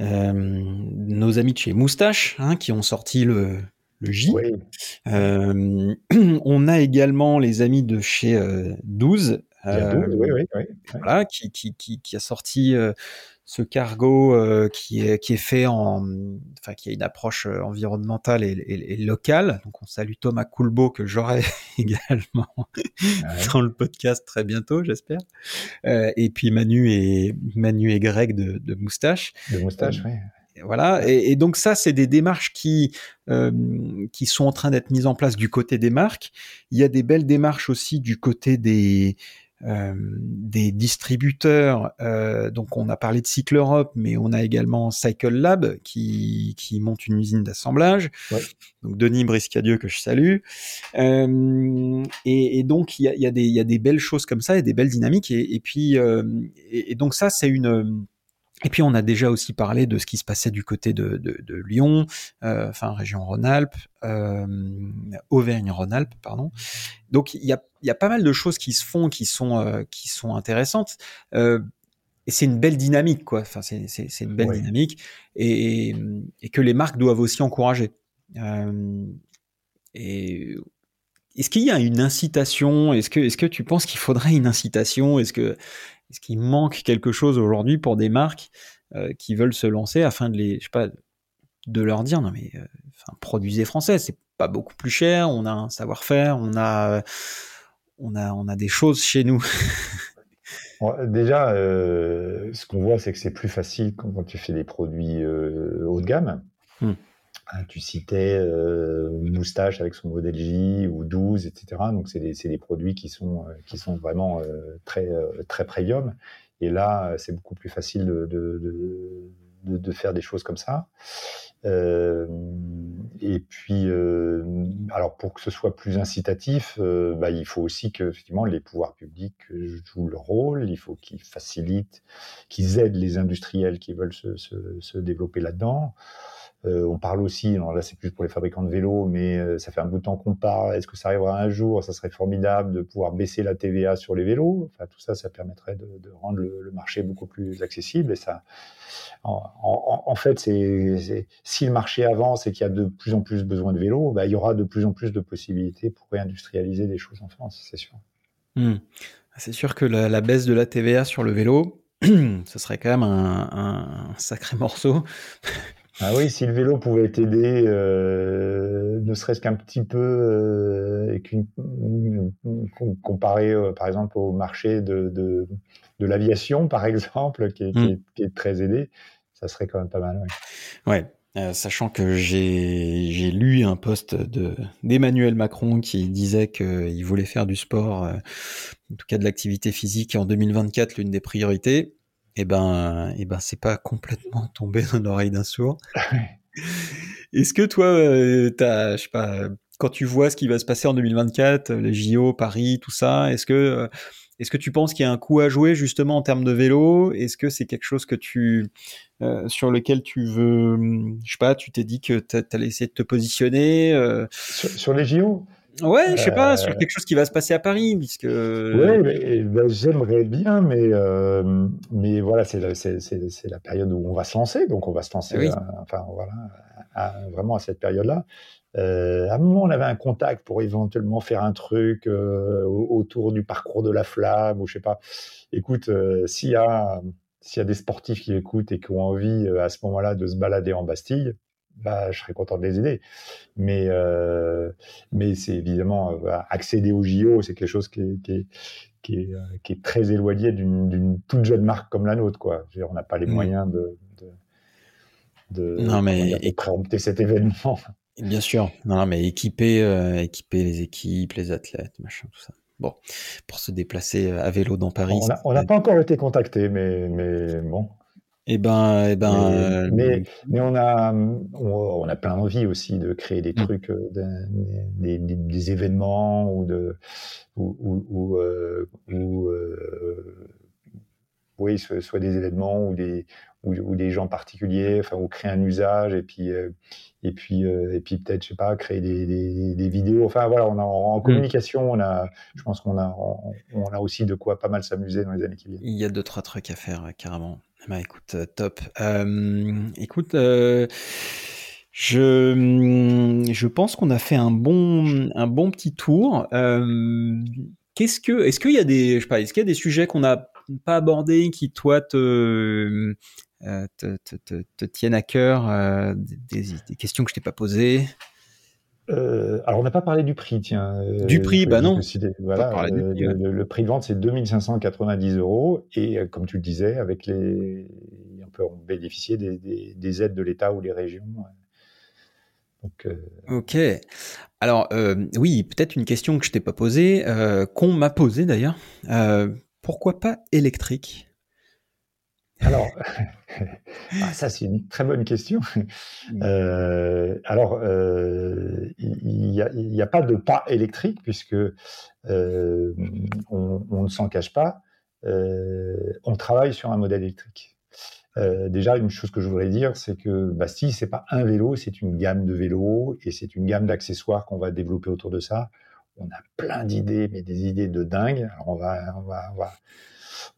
nos amis de chez Moustache, hein, qui ont sorti le, le J. (clears throat) on a également les amis de chez 12. 12 oui, oui, Voilà, qui, qui, qui, qui, a sorti ce cargo euh, qui, est, qui est fait en, enfin, qui a une approche euh, environnementale et, locale. Donc, on salue Thomas Coulbeau que j'aurai (laughs) également dans le podcast très bientôt, j'espère. Euh, et puis Manu et Manu et Greg de, de Moustache. De Moustache, oui. Voilà, et, et, donc ça, c'est des démarches qui qui sont en train d'être mises en place du côté des marques. Il y a des belles démarches aussi du côté des euh, des distributeurs. Euh, donc, on a parlé de Cycle Europe, mais on a également Cycle Lab qui, qui monte une usine d'assemblage. Donc, Denis Briscadieu que je salue. Euh, et, et, donc, il y a, y, a y a, des belles choses comme ça et des belles dynamiques. Et, et puis, et, donc ça, c'est une et puis on a déjà aussi parlé de ce qui se passait du côté de, de, de Lyon, euh, enfin région Rhône-Alpes, euh, Auvergne-Rhône-Alpes, pardon. Donc il y a, y a, pas mal de choses qui se font, qui sont euh, qui sont intéressantes. Euh, et c'est une belle dynamique, quoi. Enfin, c'est, c'est, c'est une belle dynamique et, et, que les marques doivent aussi encourager. Euh, et est-ce qu'il y a une incitation? Est-ce que, est-ce que tu penses qu'il faudrait une incitation? Est-ce que est-ce qu'il manque quelque chose aujourd'hui pour des marques euh, qui veulent se lancer afin de les, je sais pas, de leur dire non mais, euh, enfin, produisez français, c'est pas beaucoup plus cher, on a un savoir-faire, on a, on a, on a des choses chez nous. (laughs) déjà, euh, ce qu'on voit, c'est que c'est plus facile quand, tu fais des produits haut de gamme. Hmm. Hein, tu citais euh, Moustache avec son modèle J ou 12, etc. Donc, c'est des, des, produits qui sont, euh, qui sont vraiment euh, très, très premium. Et là, c'est beaucoup plus facile de, de, de, de, faire des choses comme ça. et puis, alors pour que ce soit plus incitatif, bah, il faut aussi que effectivement les pouvoirs publics jouent leur rôle. Il faut qu'ils facilitent, qu'ils aident les industriels qui veulent se, se, se développer là-dedans. Euh, on parle aussi, alors là c'est plus pour les fabricants de vélos, mais euh, ça fait un bout de temps qu'on parle. Est-ce que ça arrivera un jour? Ça serait formidable de pouvoir baisser la TVA sur les vélos. Enfin, tout ça, ça permettrait de, rendre le, marché beaucoup plus accessible. Et ça, en, fait, c'est si le marché avance et qu'il y a de plus en plus besoin de vélos, bah, il y aura de plus en plus de possibilités pour réindustrialiser des choses en France, c'est sûr. Hmm. C'est sûr que la, baisse de la TVA sur le vélo, (clears throat) ce serait quand même un sacré morceau. Ah oui, si le vélo pouvait t'aider, euh, ne serait-ce qu'un petit peu, euh, comparé euh, par exemple au marché de, de, de l'aviation, par exemple, qui est, qui, est, qui est, très aidé, ça serait quand même pas mal. Ouais. ouais. sachant que j'ai lu un post d'Emmanuel Macron qui disait qu'il voulait faire du sport, en tout cas de l'activité physique, en 2024 l'une des priorités eh ben, eh ben, c'est pas complètement tombé dans l'oreille d'un sourd. (laughs) Est-ce que toi, euh, as, je sais pas, quand tu vois ce qui va se passer en 2024, les JO, Paris, tout ça, est-ce que, euh, est-ce que tu penses qu'il y a un coup à jouer justement en termes de vélo? Est-ce que c'est quelque chose que tu, euh, sur lequel tu veux, je sais pas, tu t'es dit que tu allais essayer de te positionner sur, les JO Ouais, je sais pas, sur euh, quelque chose qui va se passer à Paris, puisque. Oui, ben, j'aimerais bien, mais, euh, mais voilà, c'est la, c'est, c'est, la période où on va se lancer, donc on va se lancer, oui. enfin voilà, vraiment à cette période-là. Euh, à un moment, on avait un contact pour éventuellement faire un truc euh, autour du parcours de la flamme, ou je sais pas. Écoute, euh, s'il y a s'il y a des sportifs qui écoutent et qui ont envie à ce moment-là de se balader en Bastille, bah, je serais content de les aider. Mais, euh, mais c'est évidemment euh, accéder au JO, c'est quelque chose qui est, qui est, qui est, euh, qui est très éloigné d'une toute jeune marque comme la nôtre. Quoi. Dire, on n'a pas les moyens de, de, de, non, mais, de cet événement. Bien sûr, non, mais équiper, euh, équiper les équipes, les athlètes, machin, tout ça. Bon, pour se déplacer à vélo dans Paris. On n'a pas encore été contacté, mais, mais bon. Eh ben, eh ben. Mais, euh, mais, on a, on, a plein d'envie aussi de créer des mmh. trucs, euh, des, des, des, événements ou de, ou, ou, ou, euh, euh, oui, soit, des événements ou des, ou, des gens particuliers, enfin, ou créer un usage et puis, et puis, et puis peut-être, je sais pas, créer des, des, vidéos. Enfin, voilà, on a, en, mmh. communication, on a, je pense qu'on a, on, a aussi de quoi pas mal s'amuser dans les années qui viennent. Il y a deux trois trucs à faire carrément. Bah écoute, euh, top. Euh, écoute, euh, Je, je pense qu'on a fait un bon, un bon petit tour. qu'est-ce que, est-ce qu'il y a des, je sais pas, est-ce qu'il y a des sujets qu'on n'a pas abordés qui toi te, te, te, te, tiennent à cœur, des, des, questions que je t'ai pas posées? Euh, alors, on n'a pas parlé du prix, tiens. Euh, du prix, bah non. Voilà, euh, le, prix de vente, c'est 2590 euros. Et comme tu le disais, avec les, on peut bénéficier des, des, aides de l'État ou des régions. Donc, Ok. Alors, oui, peut-être une question que je t'ai pas posée, qu'on m'a posée d'ailleurs. pourquoi pas électrique? Alors, (laughs) (laughs) ah, ça c'est une très bonne question. Mmh. Euh, alors, euh, il n'y a, pas de pas électrique puisque euh, on, ne s'en cache pas. on travaille sur un modèle électrique. déjà, une chose que je voudrais dire, c'est que Bastille, c'est pas un vélo, c'est une gamme de vélos et c'est une gamme d'accessoires qu'on va développer autour de ça. On a plein d'idées, mais des idées de dingue. Alors on va, on va, on va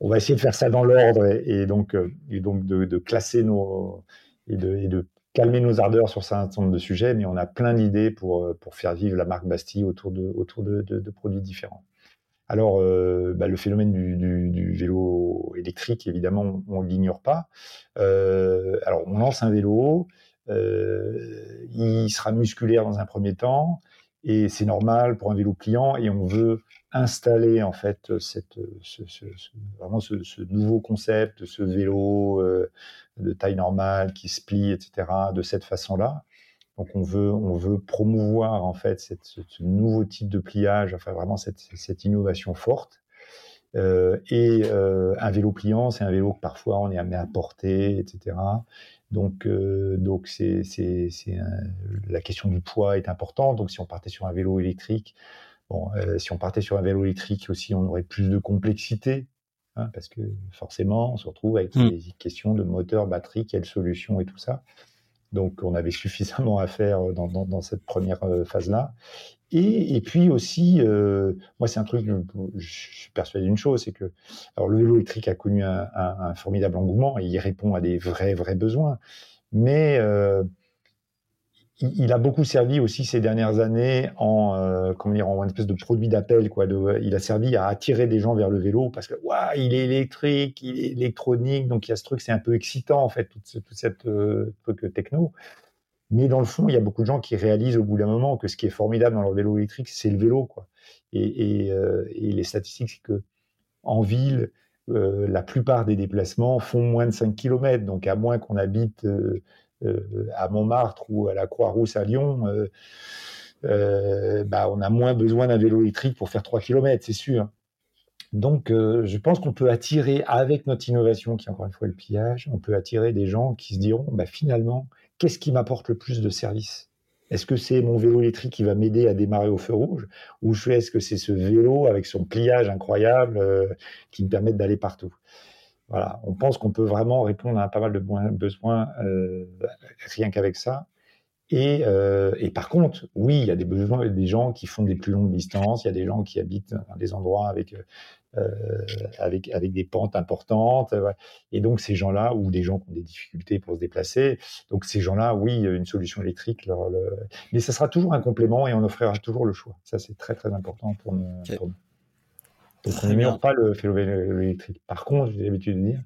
on va essayer de faire ça dans l'ordre et, donc, euh, de, classer nos et de, calmer nos ardeurs sur un certain nombre de sujets, mais on a plein d'idées pour, euh, faire vivre la marque Bastille autour de, autour de, produits différents. Alors, euh, bah, le phénomène du, vélo électrique, évidemment, on ne l'ignore pas. alors, on lance un vélo, il sera musculaire dans un premier temps, et c'est normal pour un vélo pliant, et on veut installer en fait cette, ce, vraiment ce, nouveau concept, ce vélo euh, de taille normale qui se plie, etc. de cette façon-là. Donc on veut, on veut promouvoir en fait ce, nouveau type de pliage, enfin vraiment cette, innovation forte. Euh, et euh, un vélo pliant, c'est un vélo que parfois on est amené à porter, etc. Donc, donc c'est, c'est, la question du poids est importante. Donc si on partait sur un vélo électrique, Bon, euh, si on partait sur un vélo électrique aussi, on aurait plus de complexité, hein, parce que forcément, on se retrouve avec mmh. des questions de moteur, batterie, quelle solution et tout ça. Donc, on avait (laughs) suffisamment à faire dans, dans, cette première euh, phase-là. Et, et, puis aussi, euh, moi, c'est un truc, je, suis persuadé d'une chose, c'est que alors le vélo électrique a connu un, un, un, formidable engouement et il répond à des vrais, vrais besoins. Mais euh, il, a beaucoup servi aussi ces dernières années en, euh, comment dire, en une espèce de produit d'appel. Quoi, il a servi à attirer des gens vers le vélo parce que il est électrique, il est électronique, donc il y a ce truc, c'est un peu excitant en fait, tout, ce, cette euh, truc techno. Mais dans le fond, il y a beaucoup de gens qui réalisent au bout d'un moment que ce qui est formidable dans leur vélo électrique, c'est le vélo. Quoi. Et, euh, les statistiques, c'est que en ville, la plupart des déplacements font moins de 5 km. Donc, à moins qu'on habite à Montmartre ou à la Croix-Rousse à Lyon, euh, euh, bah, on a moins besoin d'un vélo électrique pour faire 3 km, c'est sûr. Donc, je pense qu'on peut attirer, avec notre innovation, qui est encore une fois le pillage, on peut attirer des gens qui se diront, bah, finalement, qu'est-ce qui m'apporte le plus de service? Est-ce que c'est mon vélo électrique qui va m'aider à démarrer au feu rouge? Ou est-ce que c'est ce vélo avec son pliage incroyable qui me permet d'aller partout? Voilà, on pense qu'on peut vraiment répondre à pas mal de besoins euh, rien qu'avec ça. Euh, et, par contre, oui, il y a des besoins, des gens qui font des plus longues distances, il y a des gens qui habitent dans des endroits avec euh, avec avec des pentes importantes, et donc ces gens-là ou des gens qui ont des difficultés pour se déplacer, donc ces gens-là, oui, une solution électrique, mais ça sera toujours un complément et on offrira toujours le choix. Ça, c'est très très important pour nous. On n'ignore pas le vélo électrique. Par contre, j'ai l'habitude de dire,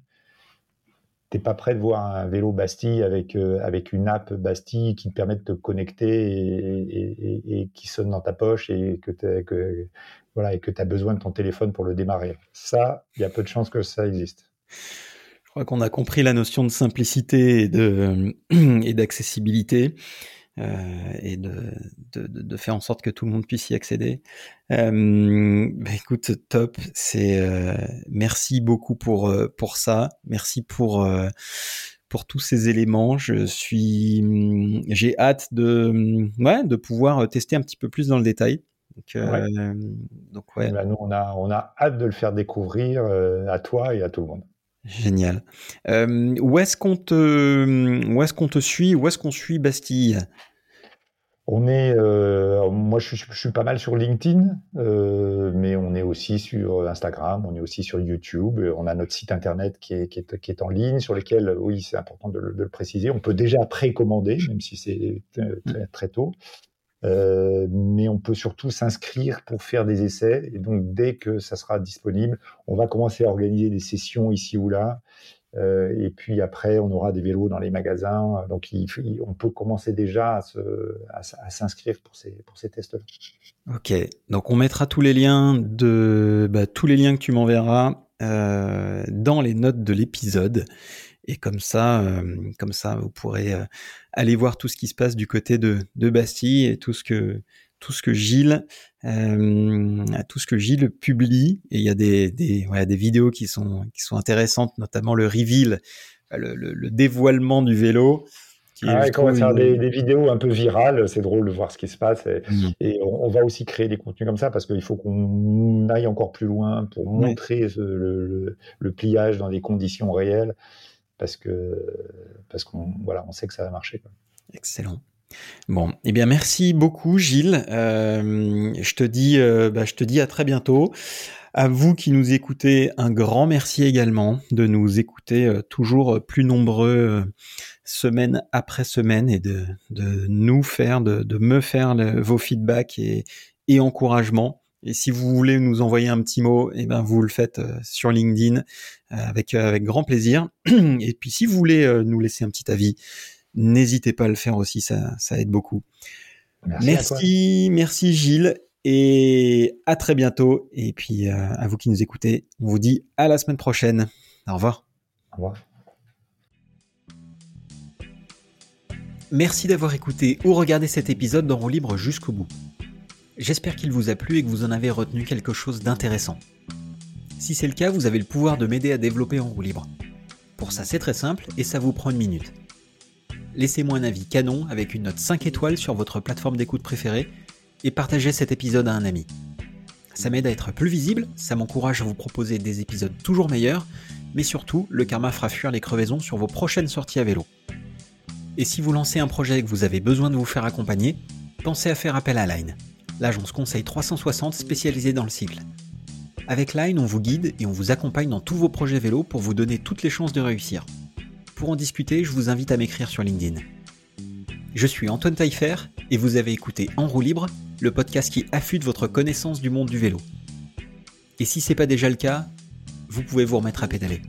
tu n'es pas prêt de voir un vélo Bastille avec, euh, avec une app Bastille qui te permet de te connecter et, qui sonne dans ta poche et que tu voilà, et as besoin de ton téléphone pour le démarrer. Ça, il y a peu de chances que ça existe. Je crois qu'on a compris la notion de simplicité et (clears throat) d'accessibilité. Euh, et de, de, de, faire en sorte que tout le monde puisse y accéder. Euh, bah écoute, top. C'est euh, merci beaucoup pour pour ça. Merci pour pour tous ces éléments. Je suis, mm, j'ai hâte de mm, ouais de pouvoir tester un petit peu plus dans le détail. Donc, ouais. donc ouais. Bah, nous on a on a hâte de le faire découvrir à toi et à tout le monde. Génial. Euh, où est-ce qu'on te, où est-ce qu'on te suit? Où est-ce qu'on suit Bastille? On est, euh, moi je suis, je suis, pas mal sur LinkedIn, euh, mais on est aussi sur Instagram, on est aussi sur YouTube, on a notre site internet qui est, qui est, qui est en ligne, sur lequel, oui, c'est important de, de, le préciser, on peut déjà précommander, même si c'est très, très, tôt, euh, mais on peut surtout s'inscrire pour faire des essais, et donc dès que ça sera disponible, on va commencer à organiser des sessions ici ou là, euh, et puis après, on aura des vélos dans les magasins. Donc, on peut commencer déjà à, s'inscrire pour ces, pour ces tests-là. Ok. Donc, on mettra tous les liens de bah, tous les liens que tu m'enverras euh, dans les notes de l'épisode. Et comme ça, euh, comme ça, vous pourrez euh, aller voir tout ce qui se passe du côté de, Bastille et tout ce que tout ce que Gilles, tout ce que Gilles publie. Et il y a des, des, ouais, des vidéos qui sont, qui sont intéressantes, notamment le reveal, le dévoilement du vélo. Qui ah, quand on va faire des, des, vidéos un peu virales, c'est drôle de voir ce qui se passe. Et, mmh. et on, on, va aussi créer des contenus comme ça parce qu'il faut qu'on aille encore plus loin pour montrer le, le, pliage dans des conditions réelles parce que parce qu'on voilà, on sait que ça va marcher. Quoi. Excellent. Bon, eh bien merci beaucoup Gilles. Euh, je te dis, euh, bah, je te dis à très bientôt. À vous qui nous écoutez, un grand merci également de nous écouter euh, toujours plus nombreux semaine après semaine et de, de nous faire, de, de me faire le, vos feedbacks et, et encouragements. Et si vous voulez nous envoyer un petit mot, eh ben vous le faites euh, sur LinkedIn avec avec grand plaisir. (clears throat) Et puis si vous voulez nous laisser un petit avis, n'hésitez pas à le faire aussi, ça, ça aide beaucoup. Merci, merci, merci, Gilles, et à très bientôt. Et puis euh, à vous qui nous écoutez, on vous dit à la semaine prochaine. Au revoir. Au revoir. Merci d'avoir écouté ou regardé cet épisode d'En libre jusqu'au bout. J'espère qu'il vous a plu et que vous en avez retenu quelque chose d'intéressant. Si c'est le cas, vous avez le pouvoir de m'aider à développer en roue libre. Pour ça, c'est très simple et ça vous prend une minute laissez-moi un avis canon avec une note 5 étoiles sur votre plateforme d'écoute préférée et partagez cet épisode à un ami. Ça m'aide à être plus visible, ça m'encourage à vous proposer des épisodes toujours meilleurs, mais surtout, le karma fera fuir les crevaisons sur vos prochaines sorties à vélo. Et si vous lancez un projet et que vous avez besoin de vous faire accompagner, pensez à faire appel à Line, l'agence conseil 360 spécialisée dans le cycle. Avec Line, on vous guide et on vous accompagne dans tous vos projets vélo pour vous donner toutes les chances de réussir. Pour en discuter, je vous invite à m'écrire sur LinkedIn. Je suis Antoine Taillefer et vous avez écouté En roue libre, le podcast qui affûte votre connaissance du monde du vélo. Et si c'est pas déjà le cas, vous pouvez vous remettre à pédaler.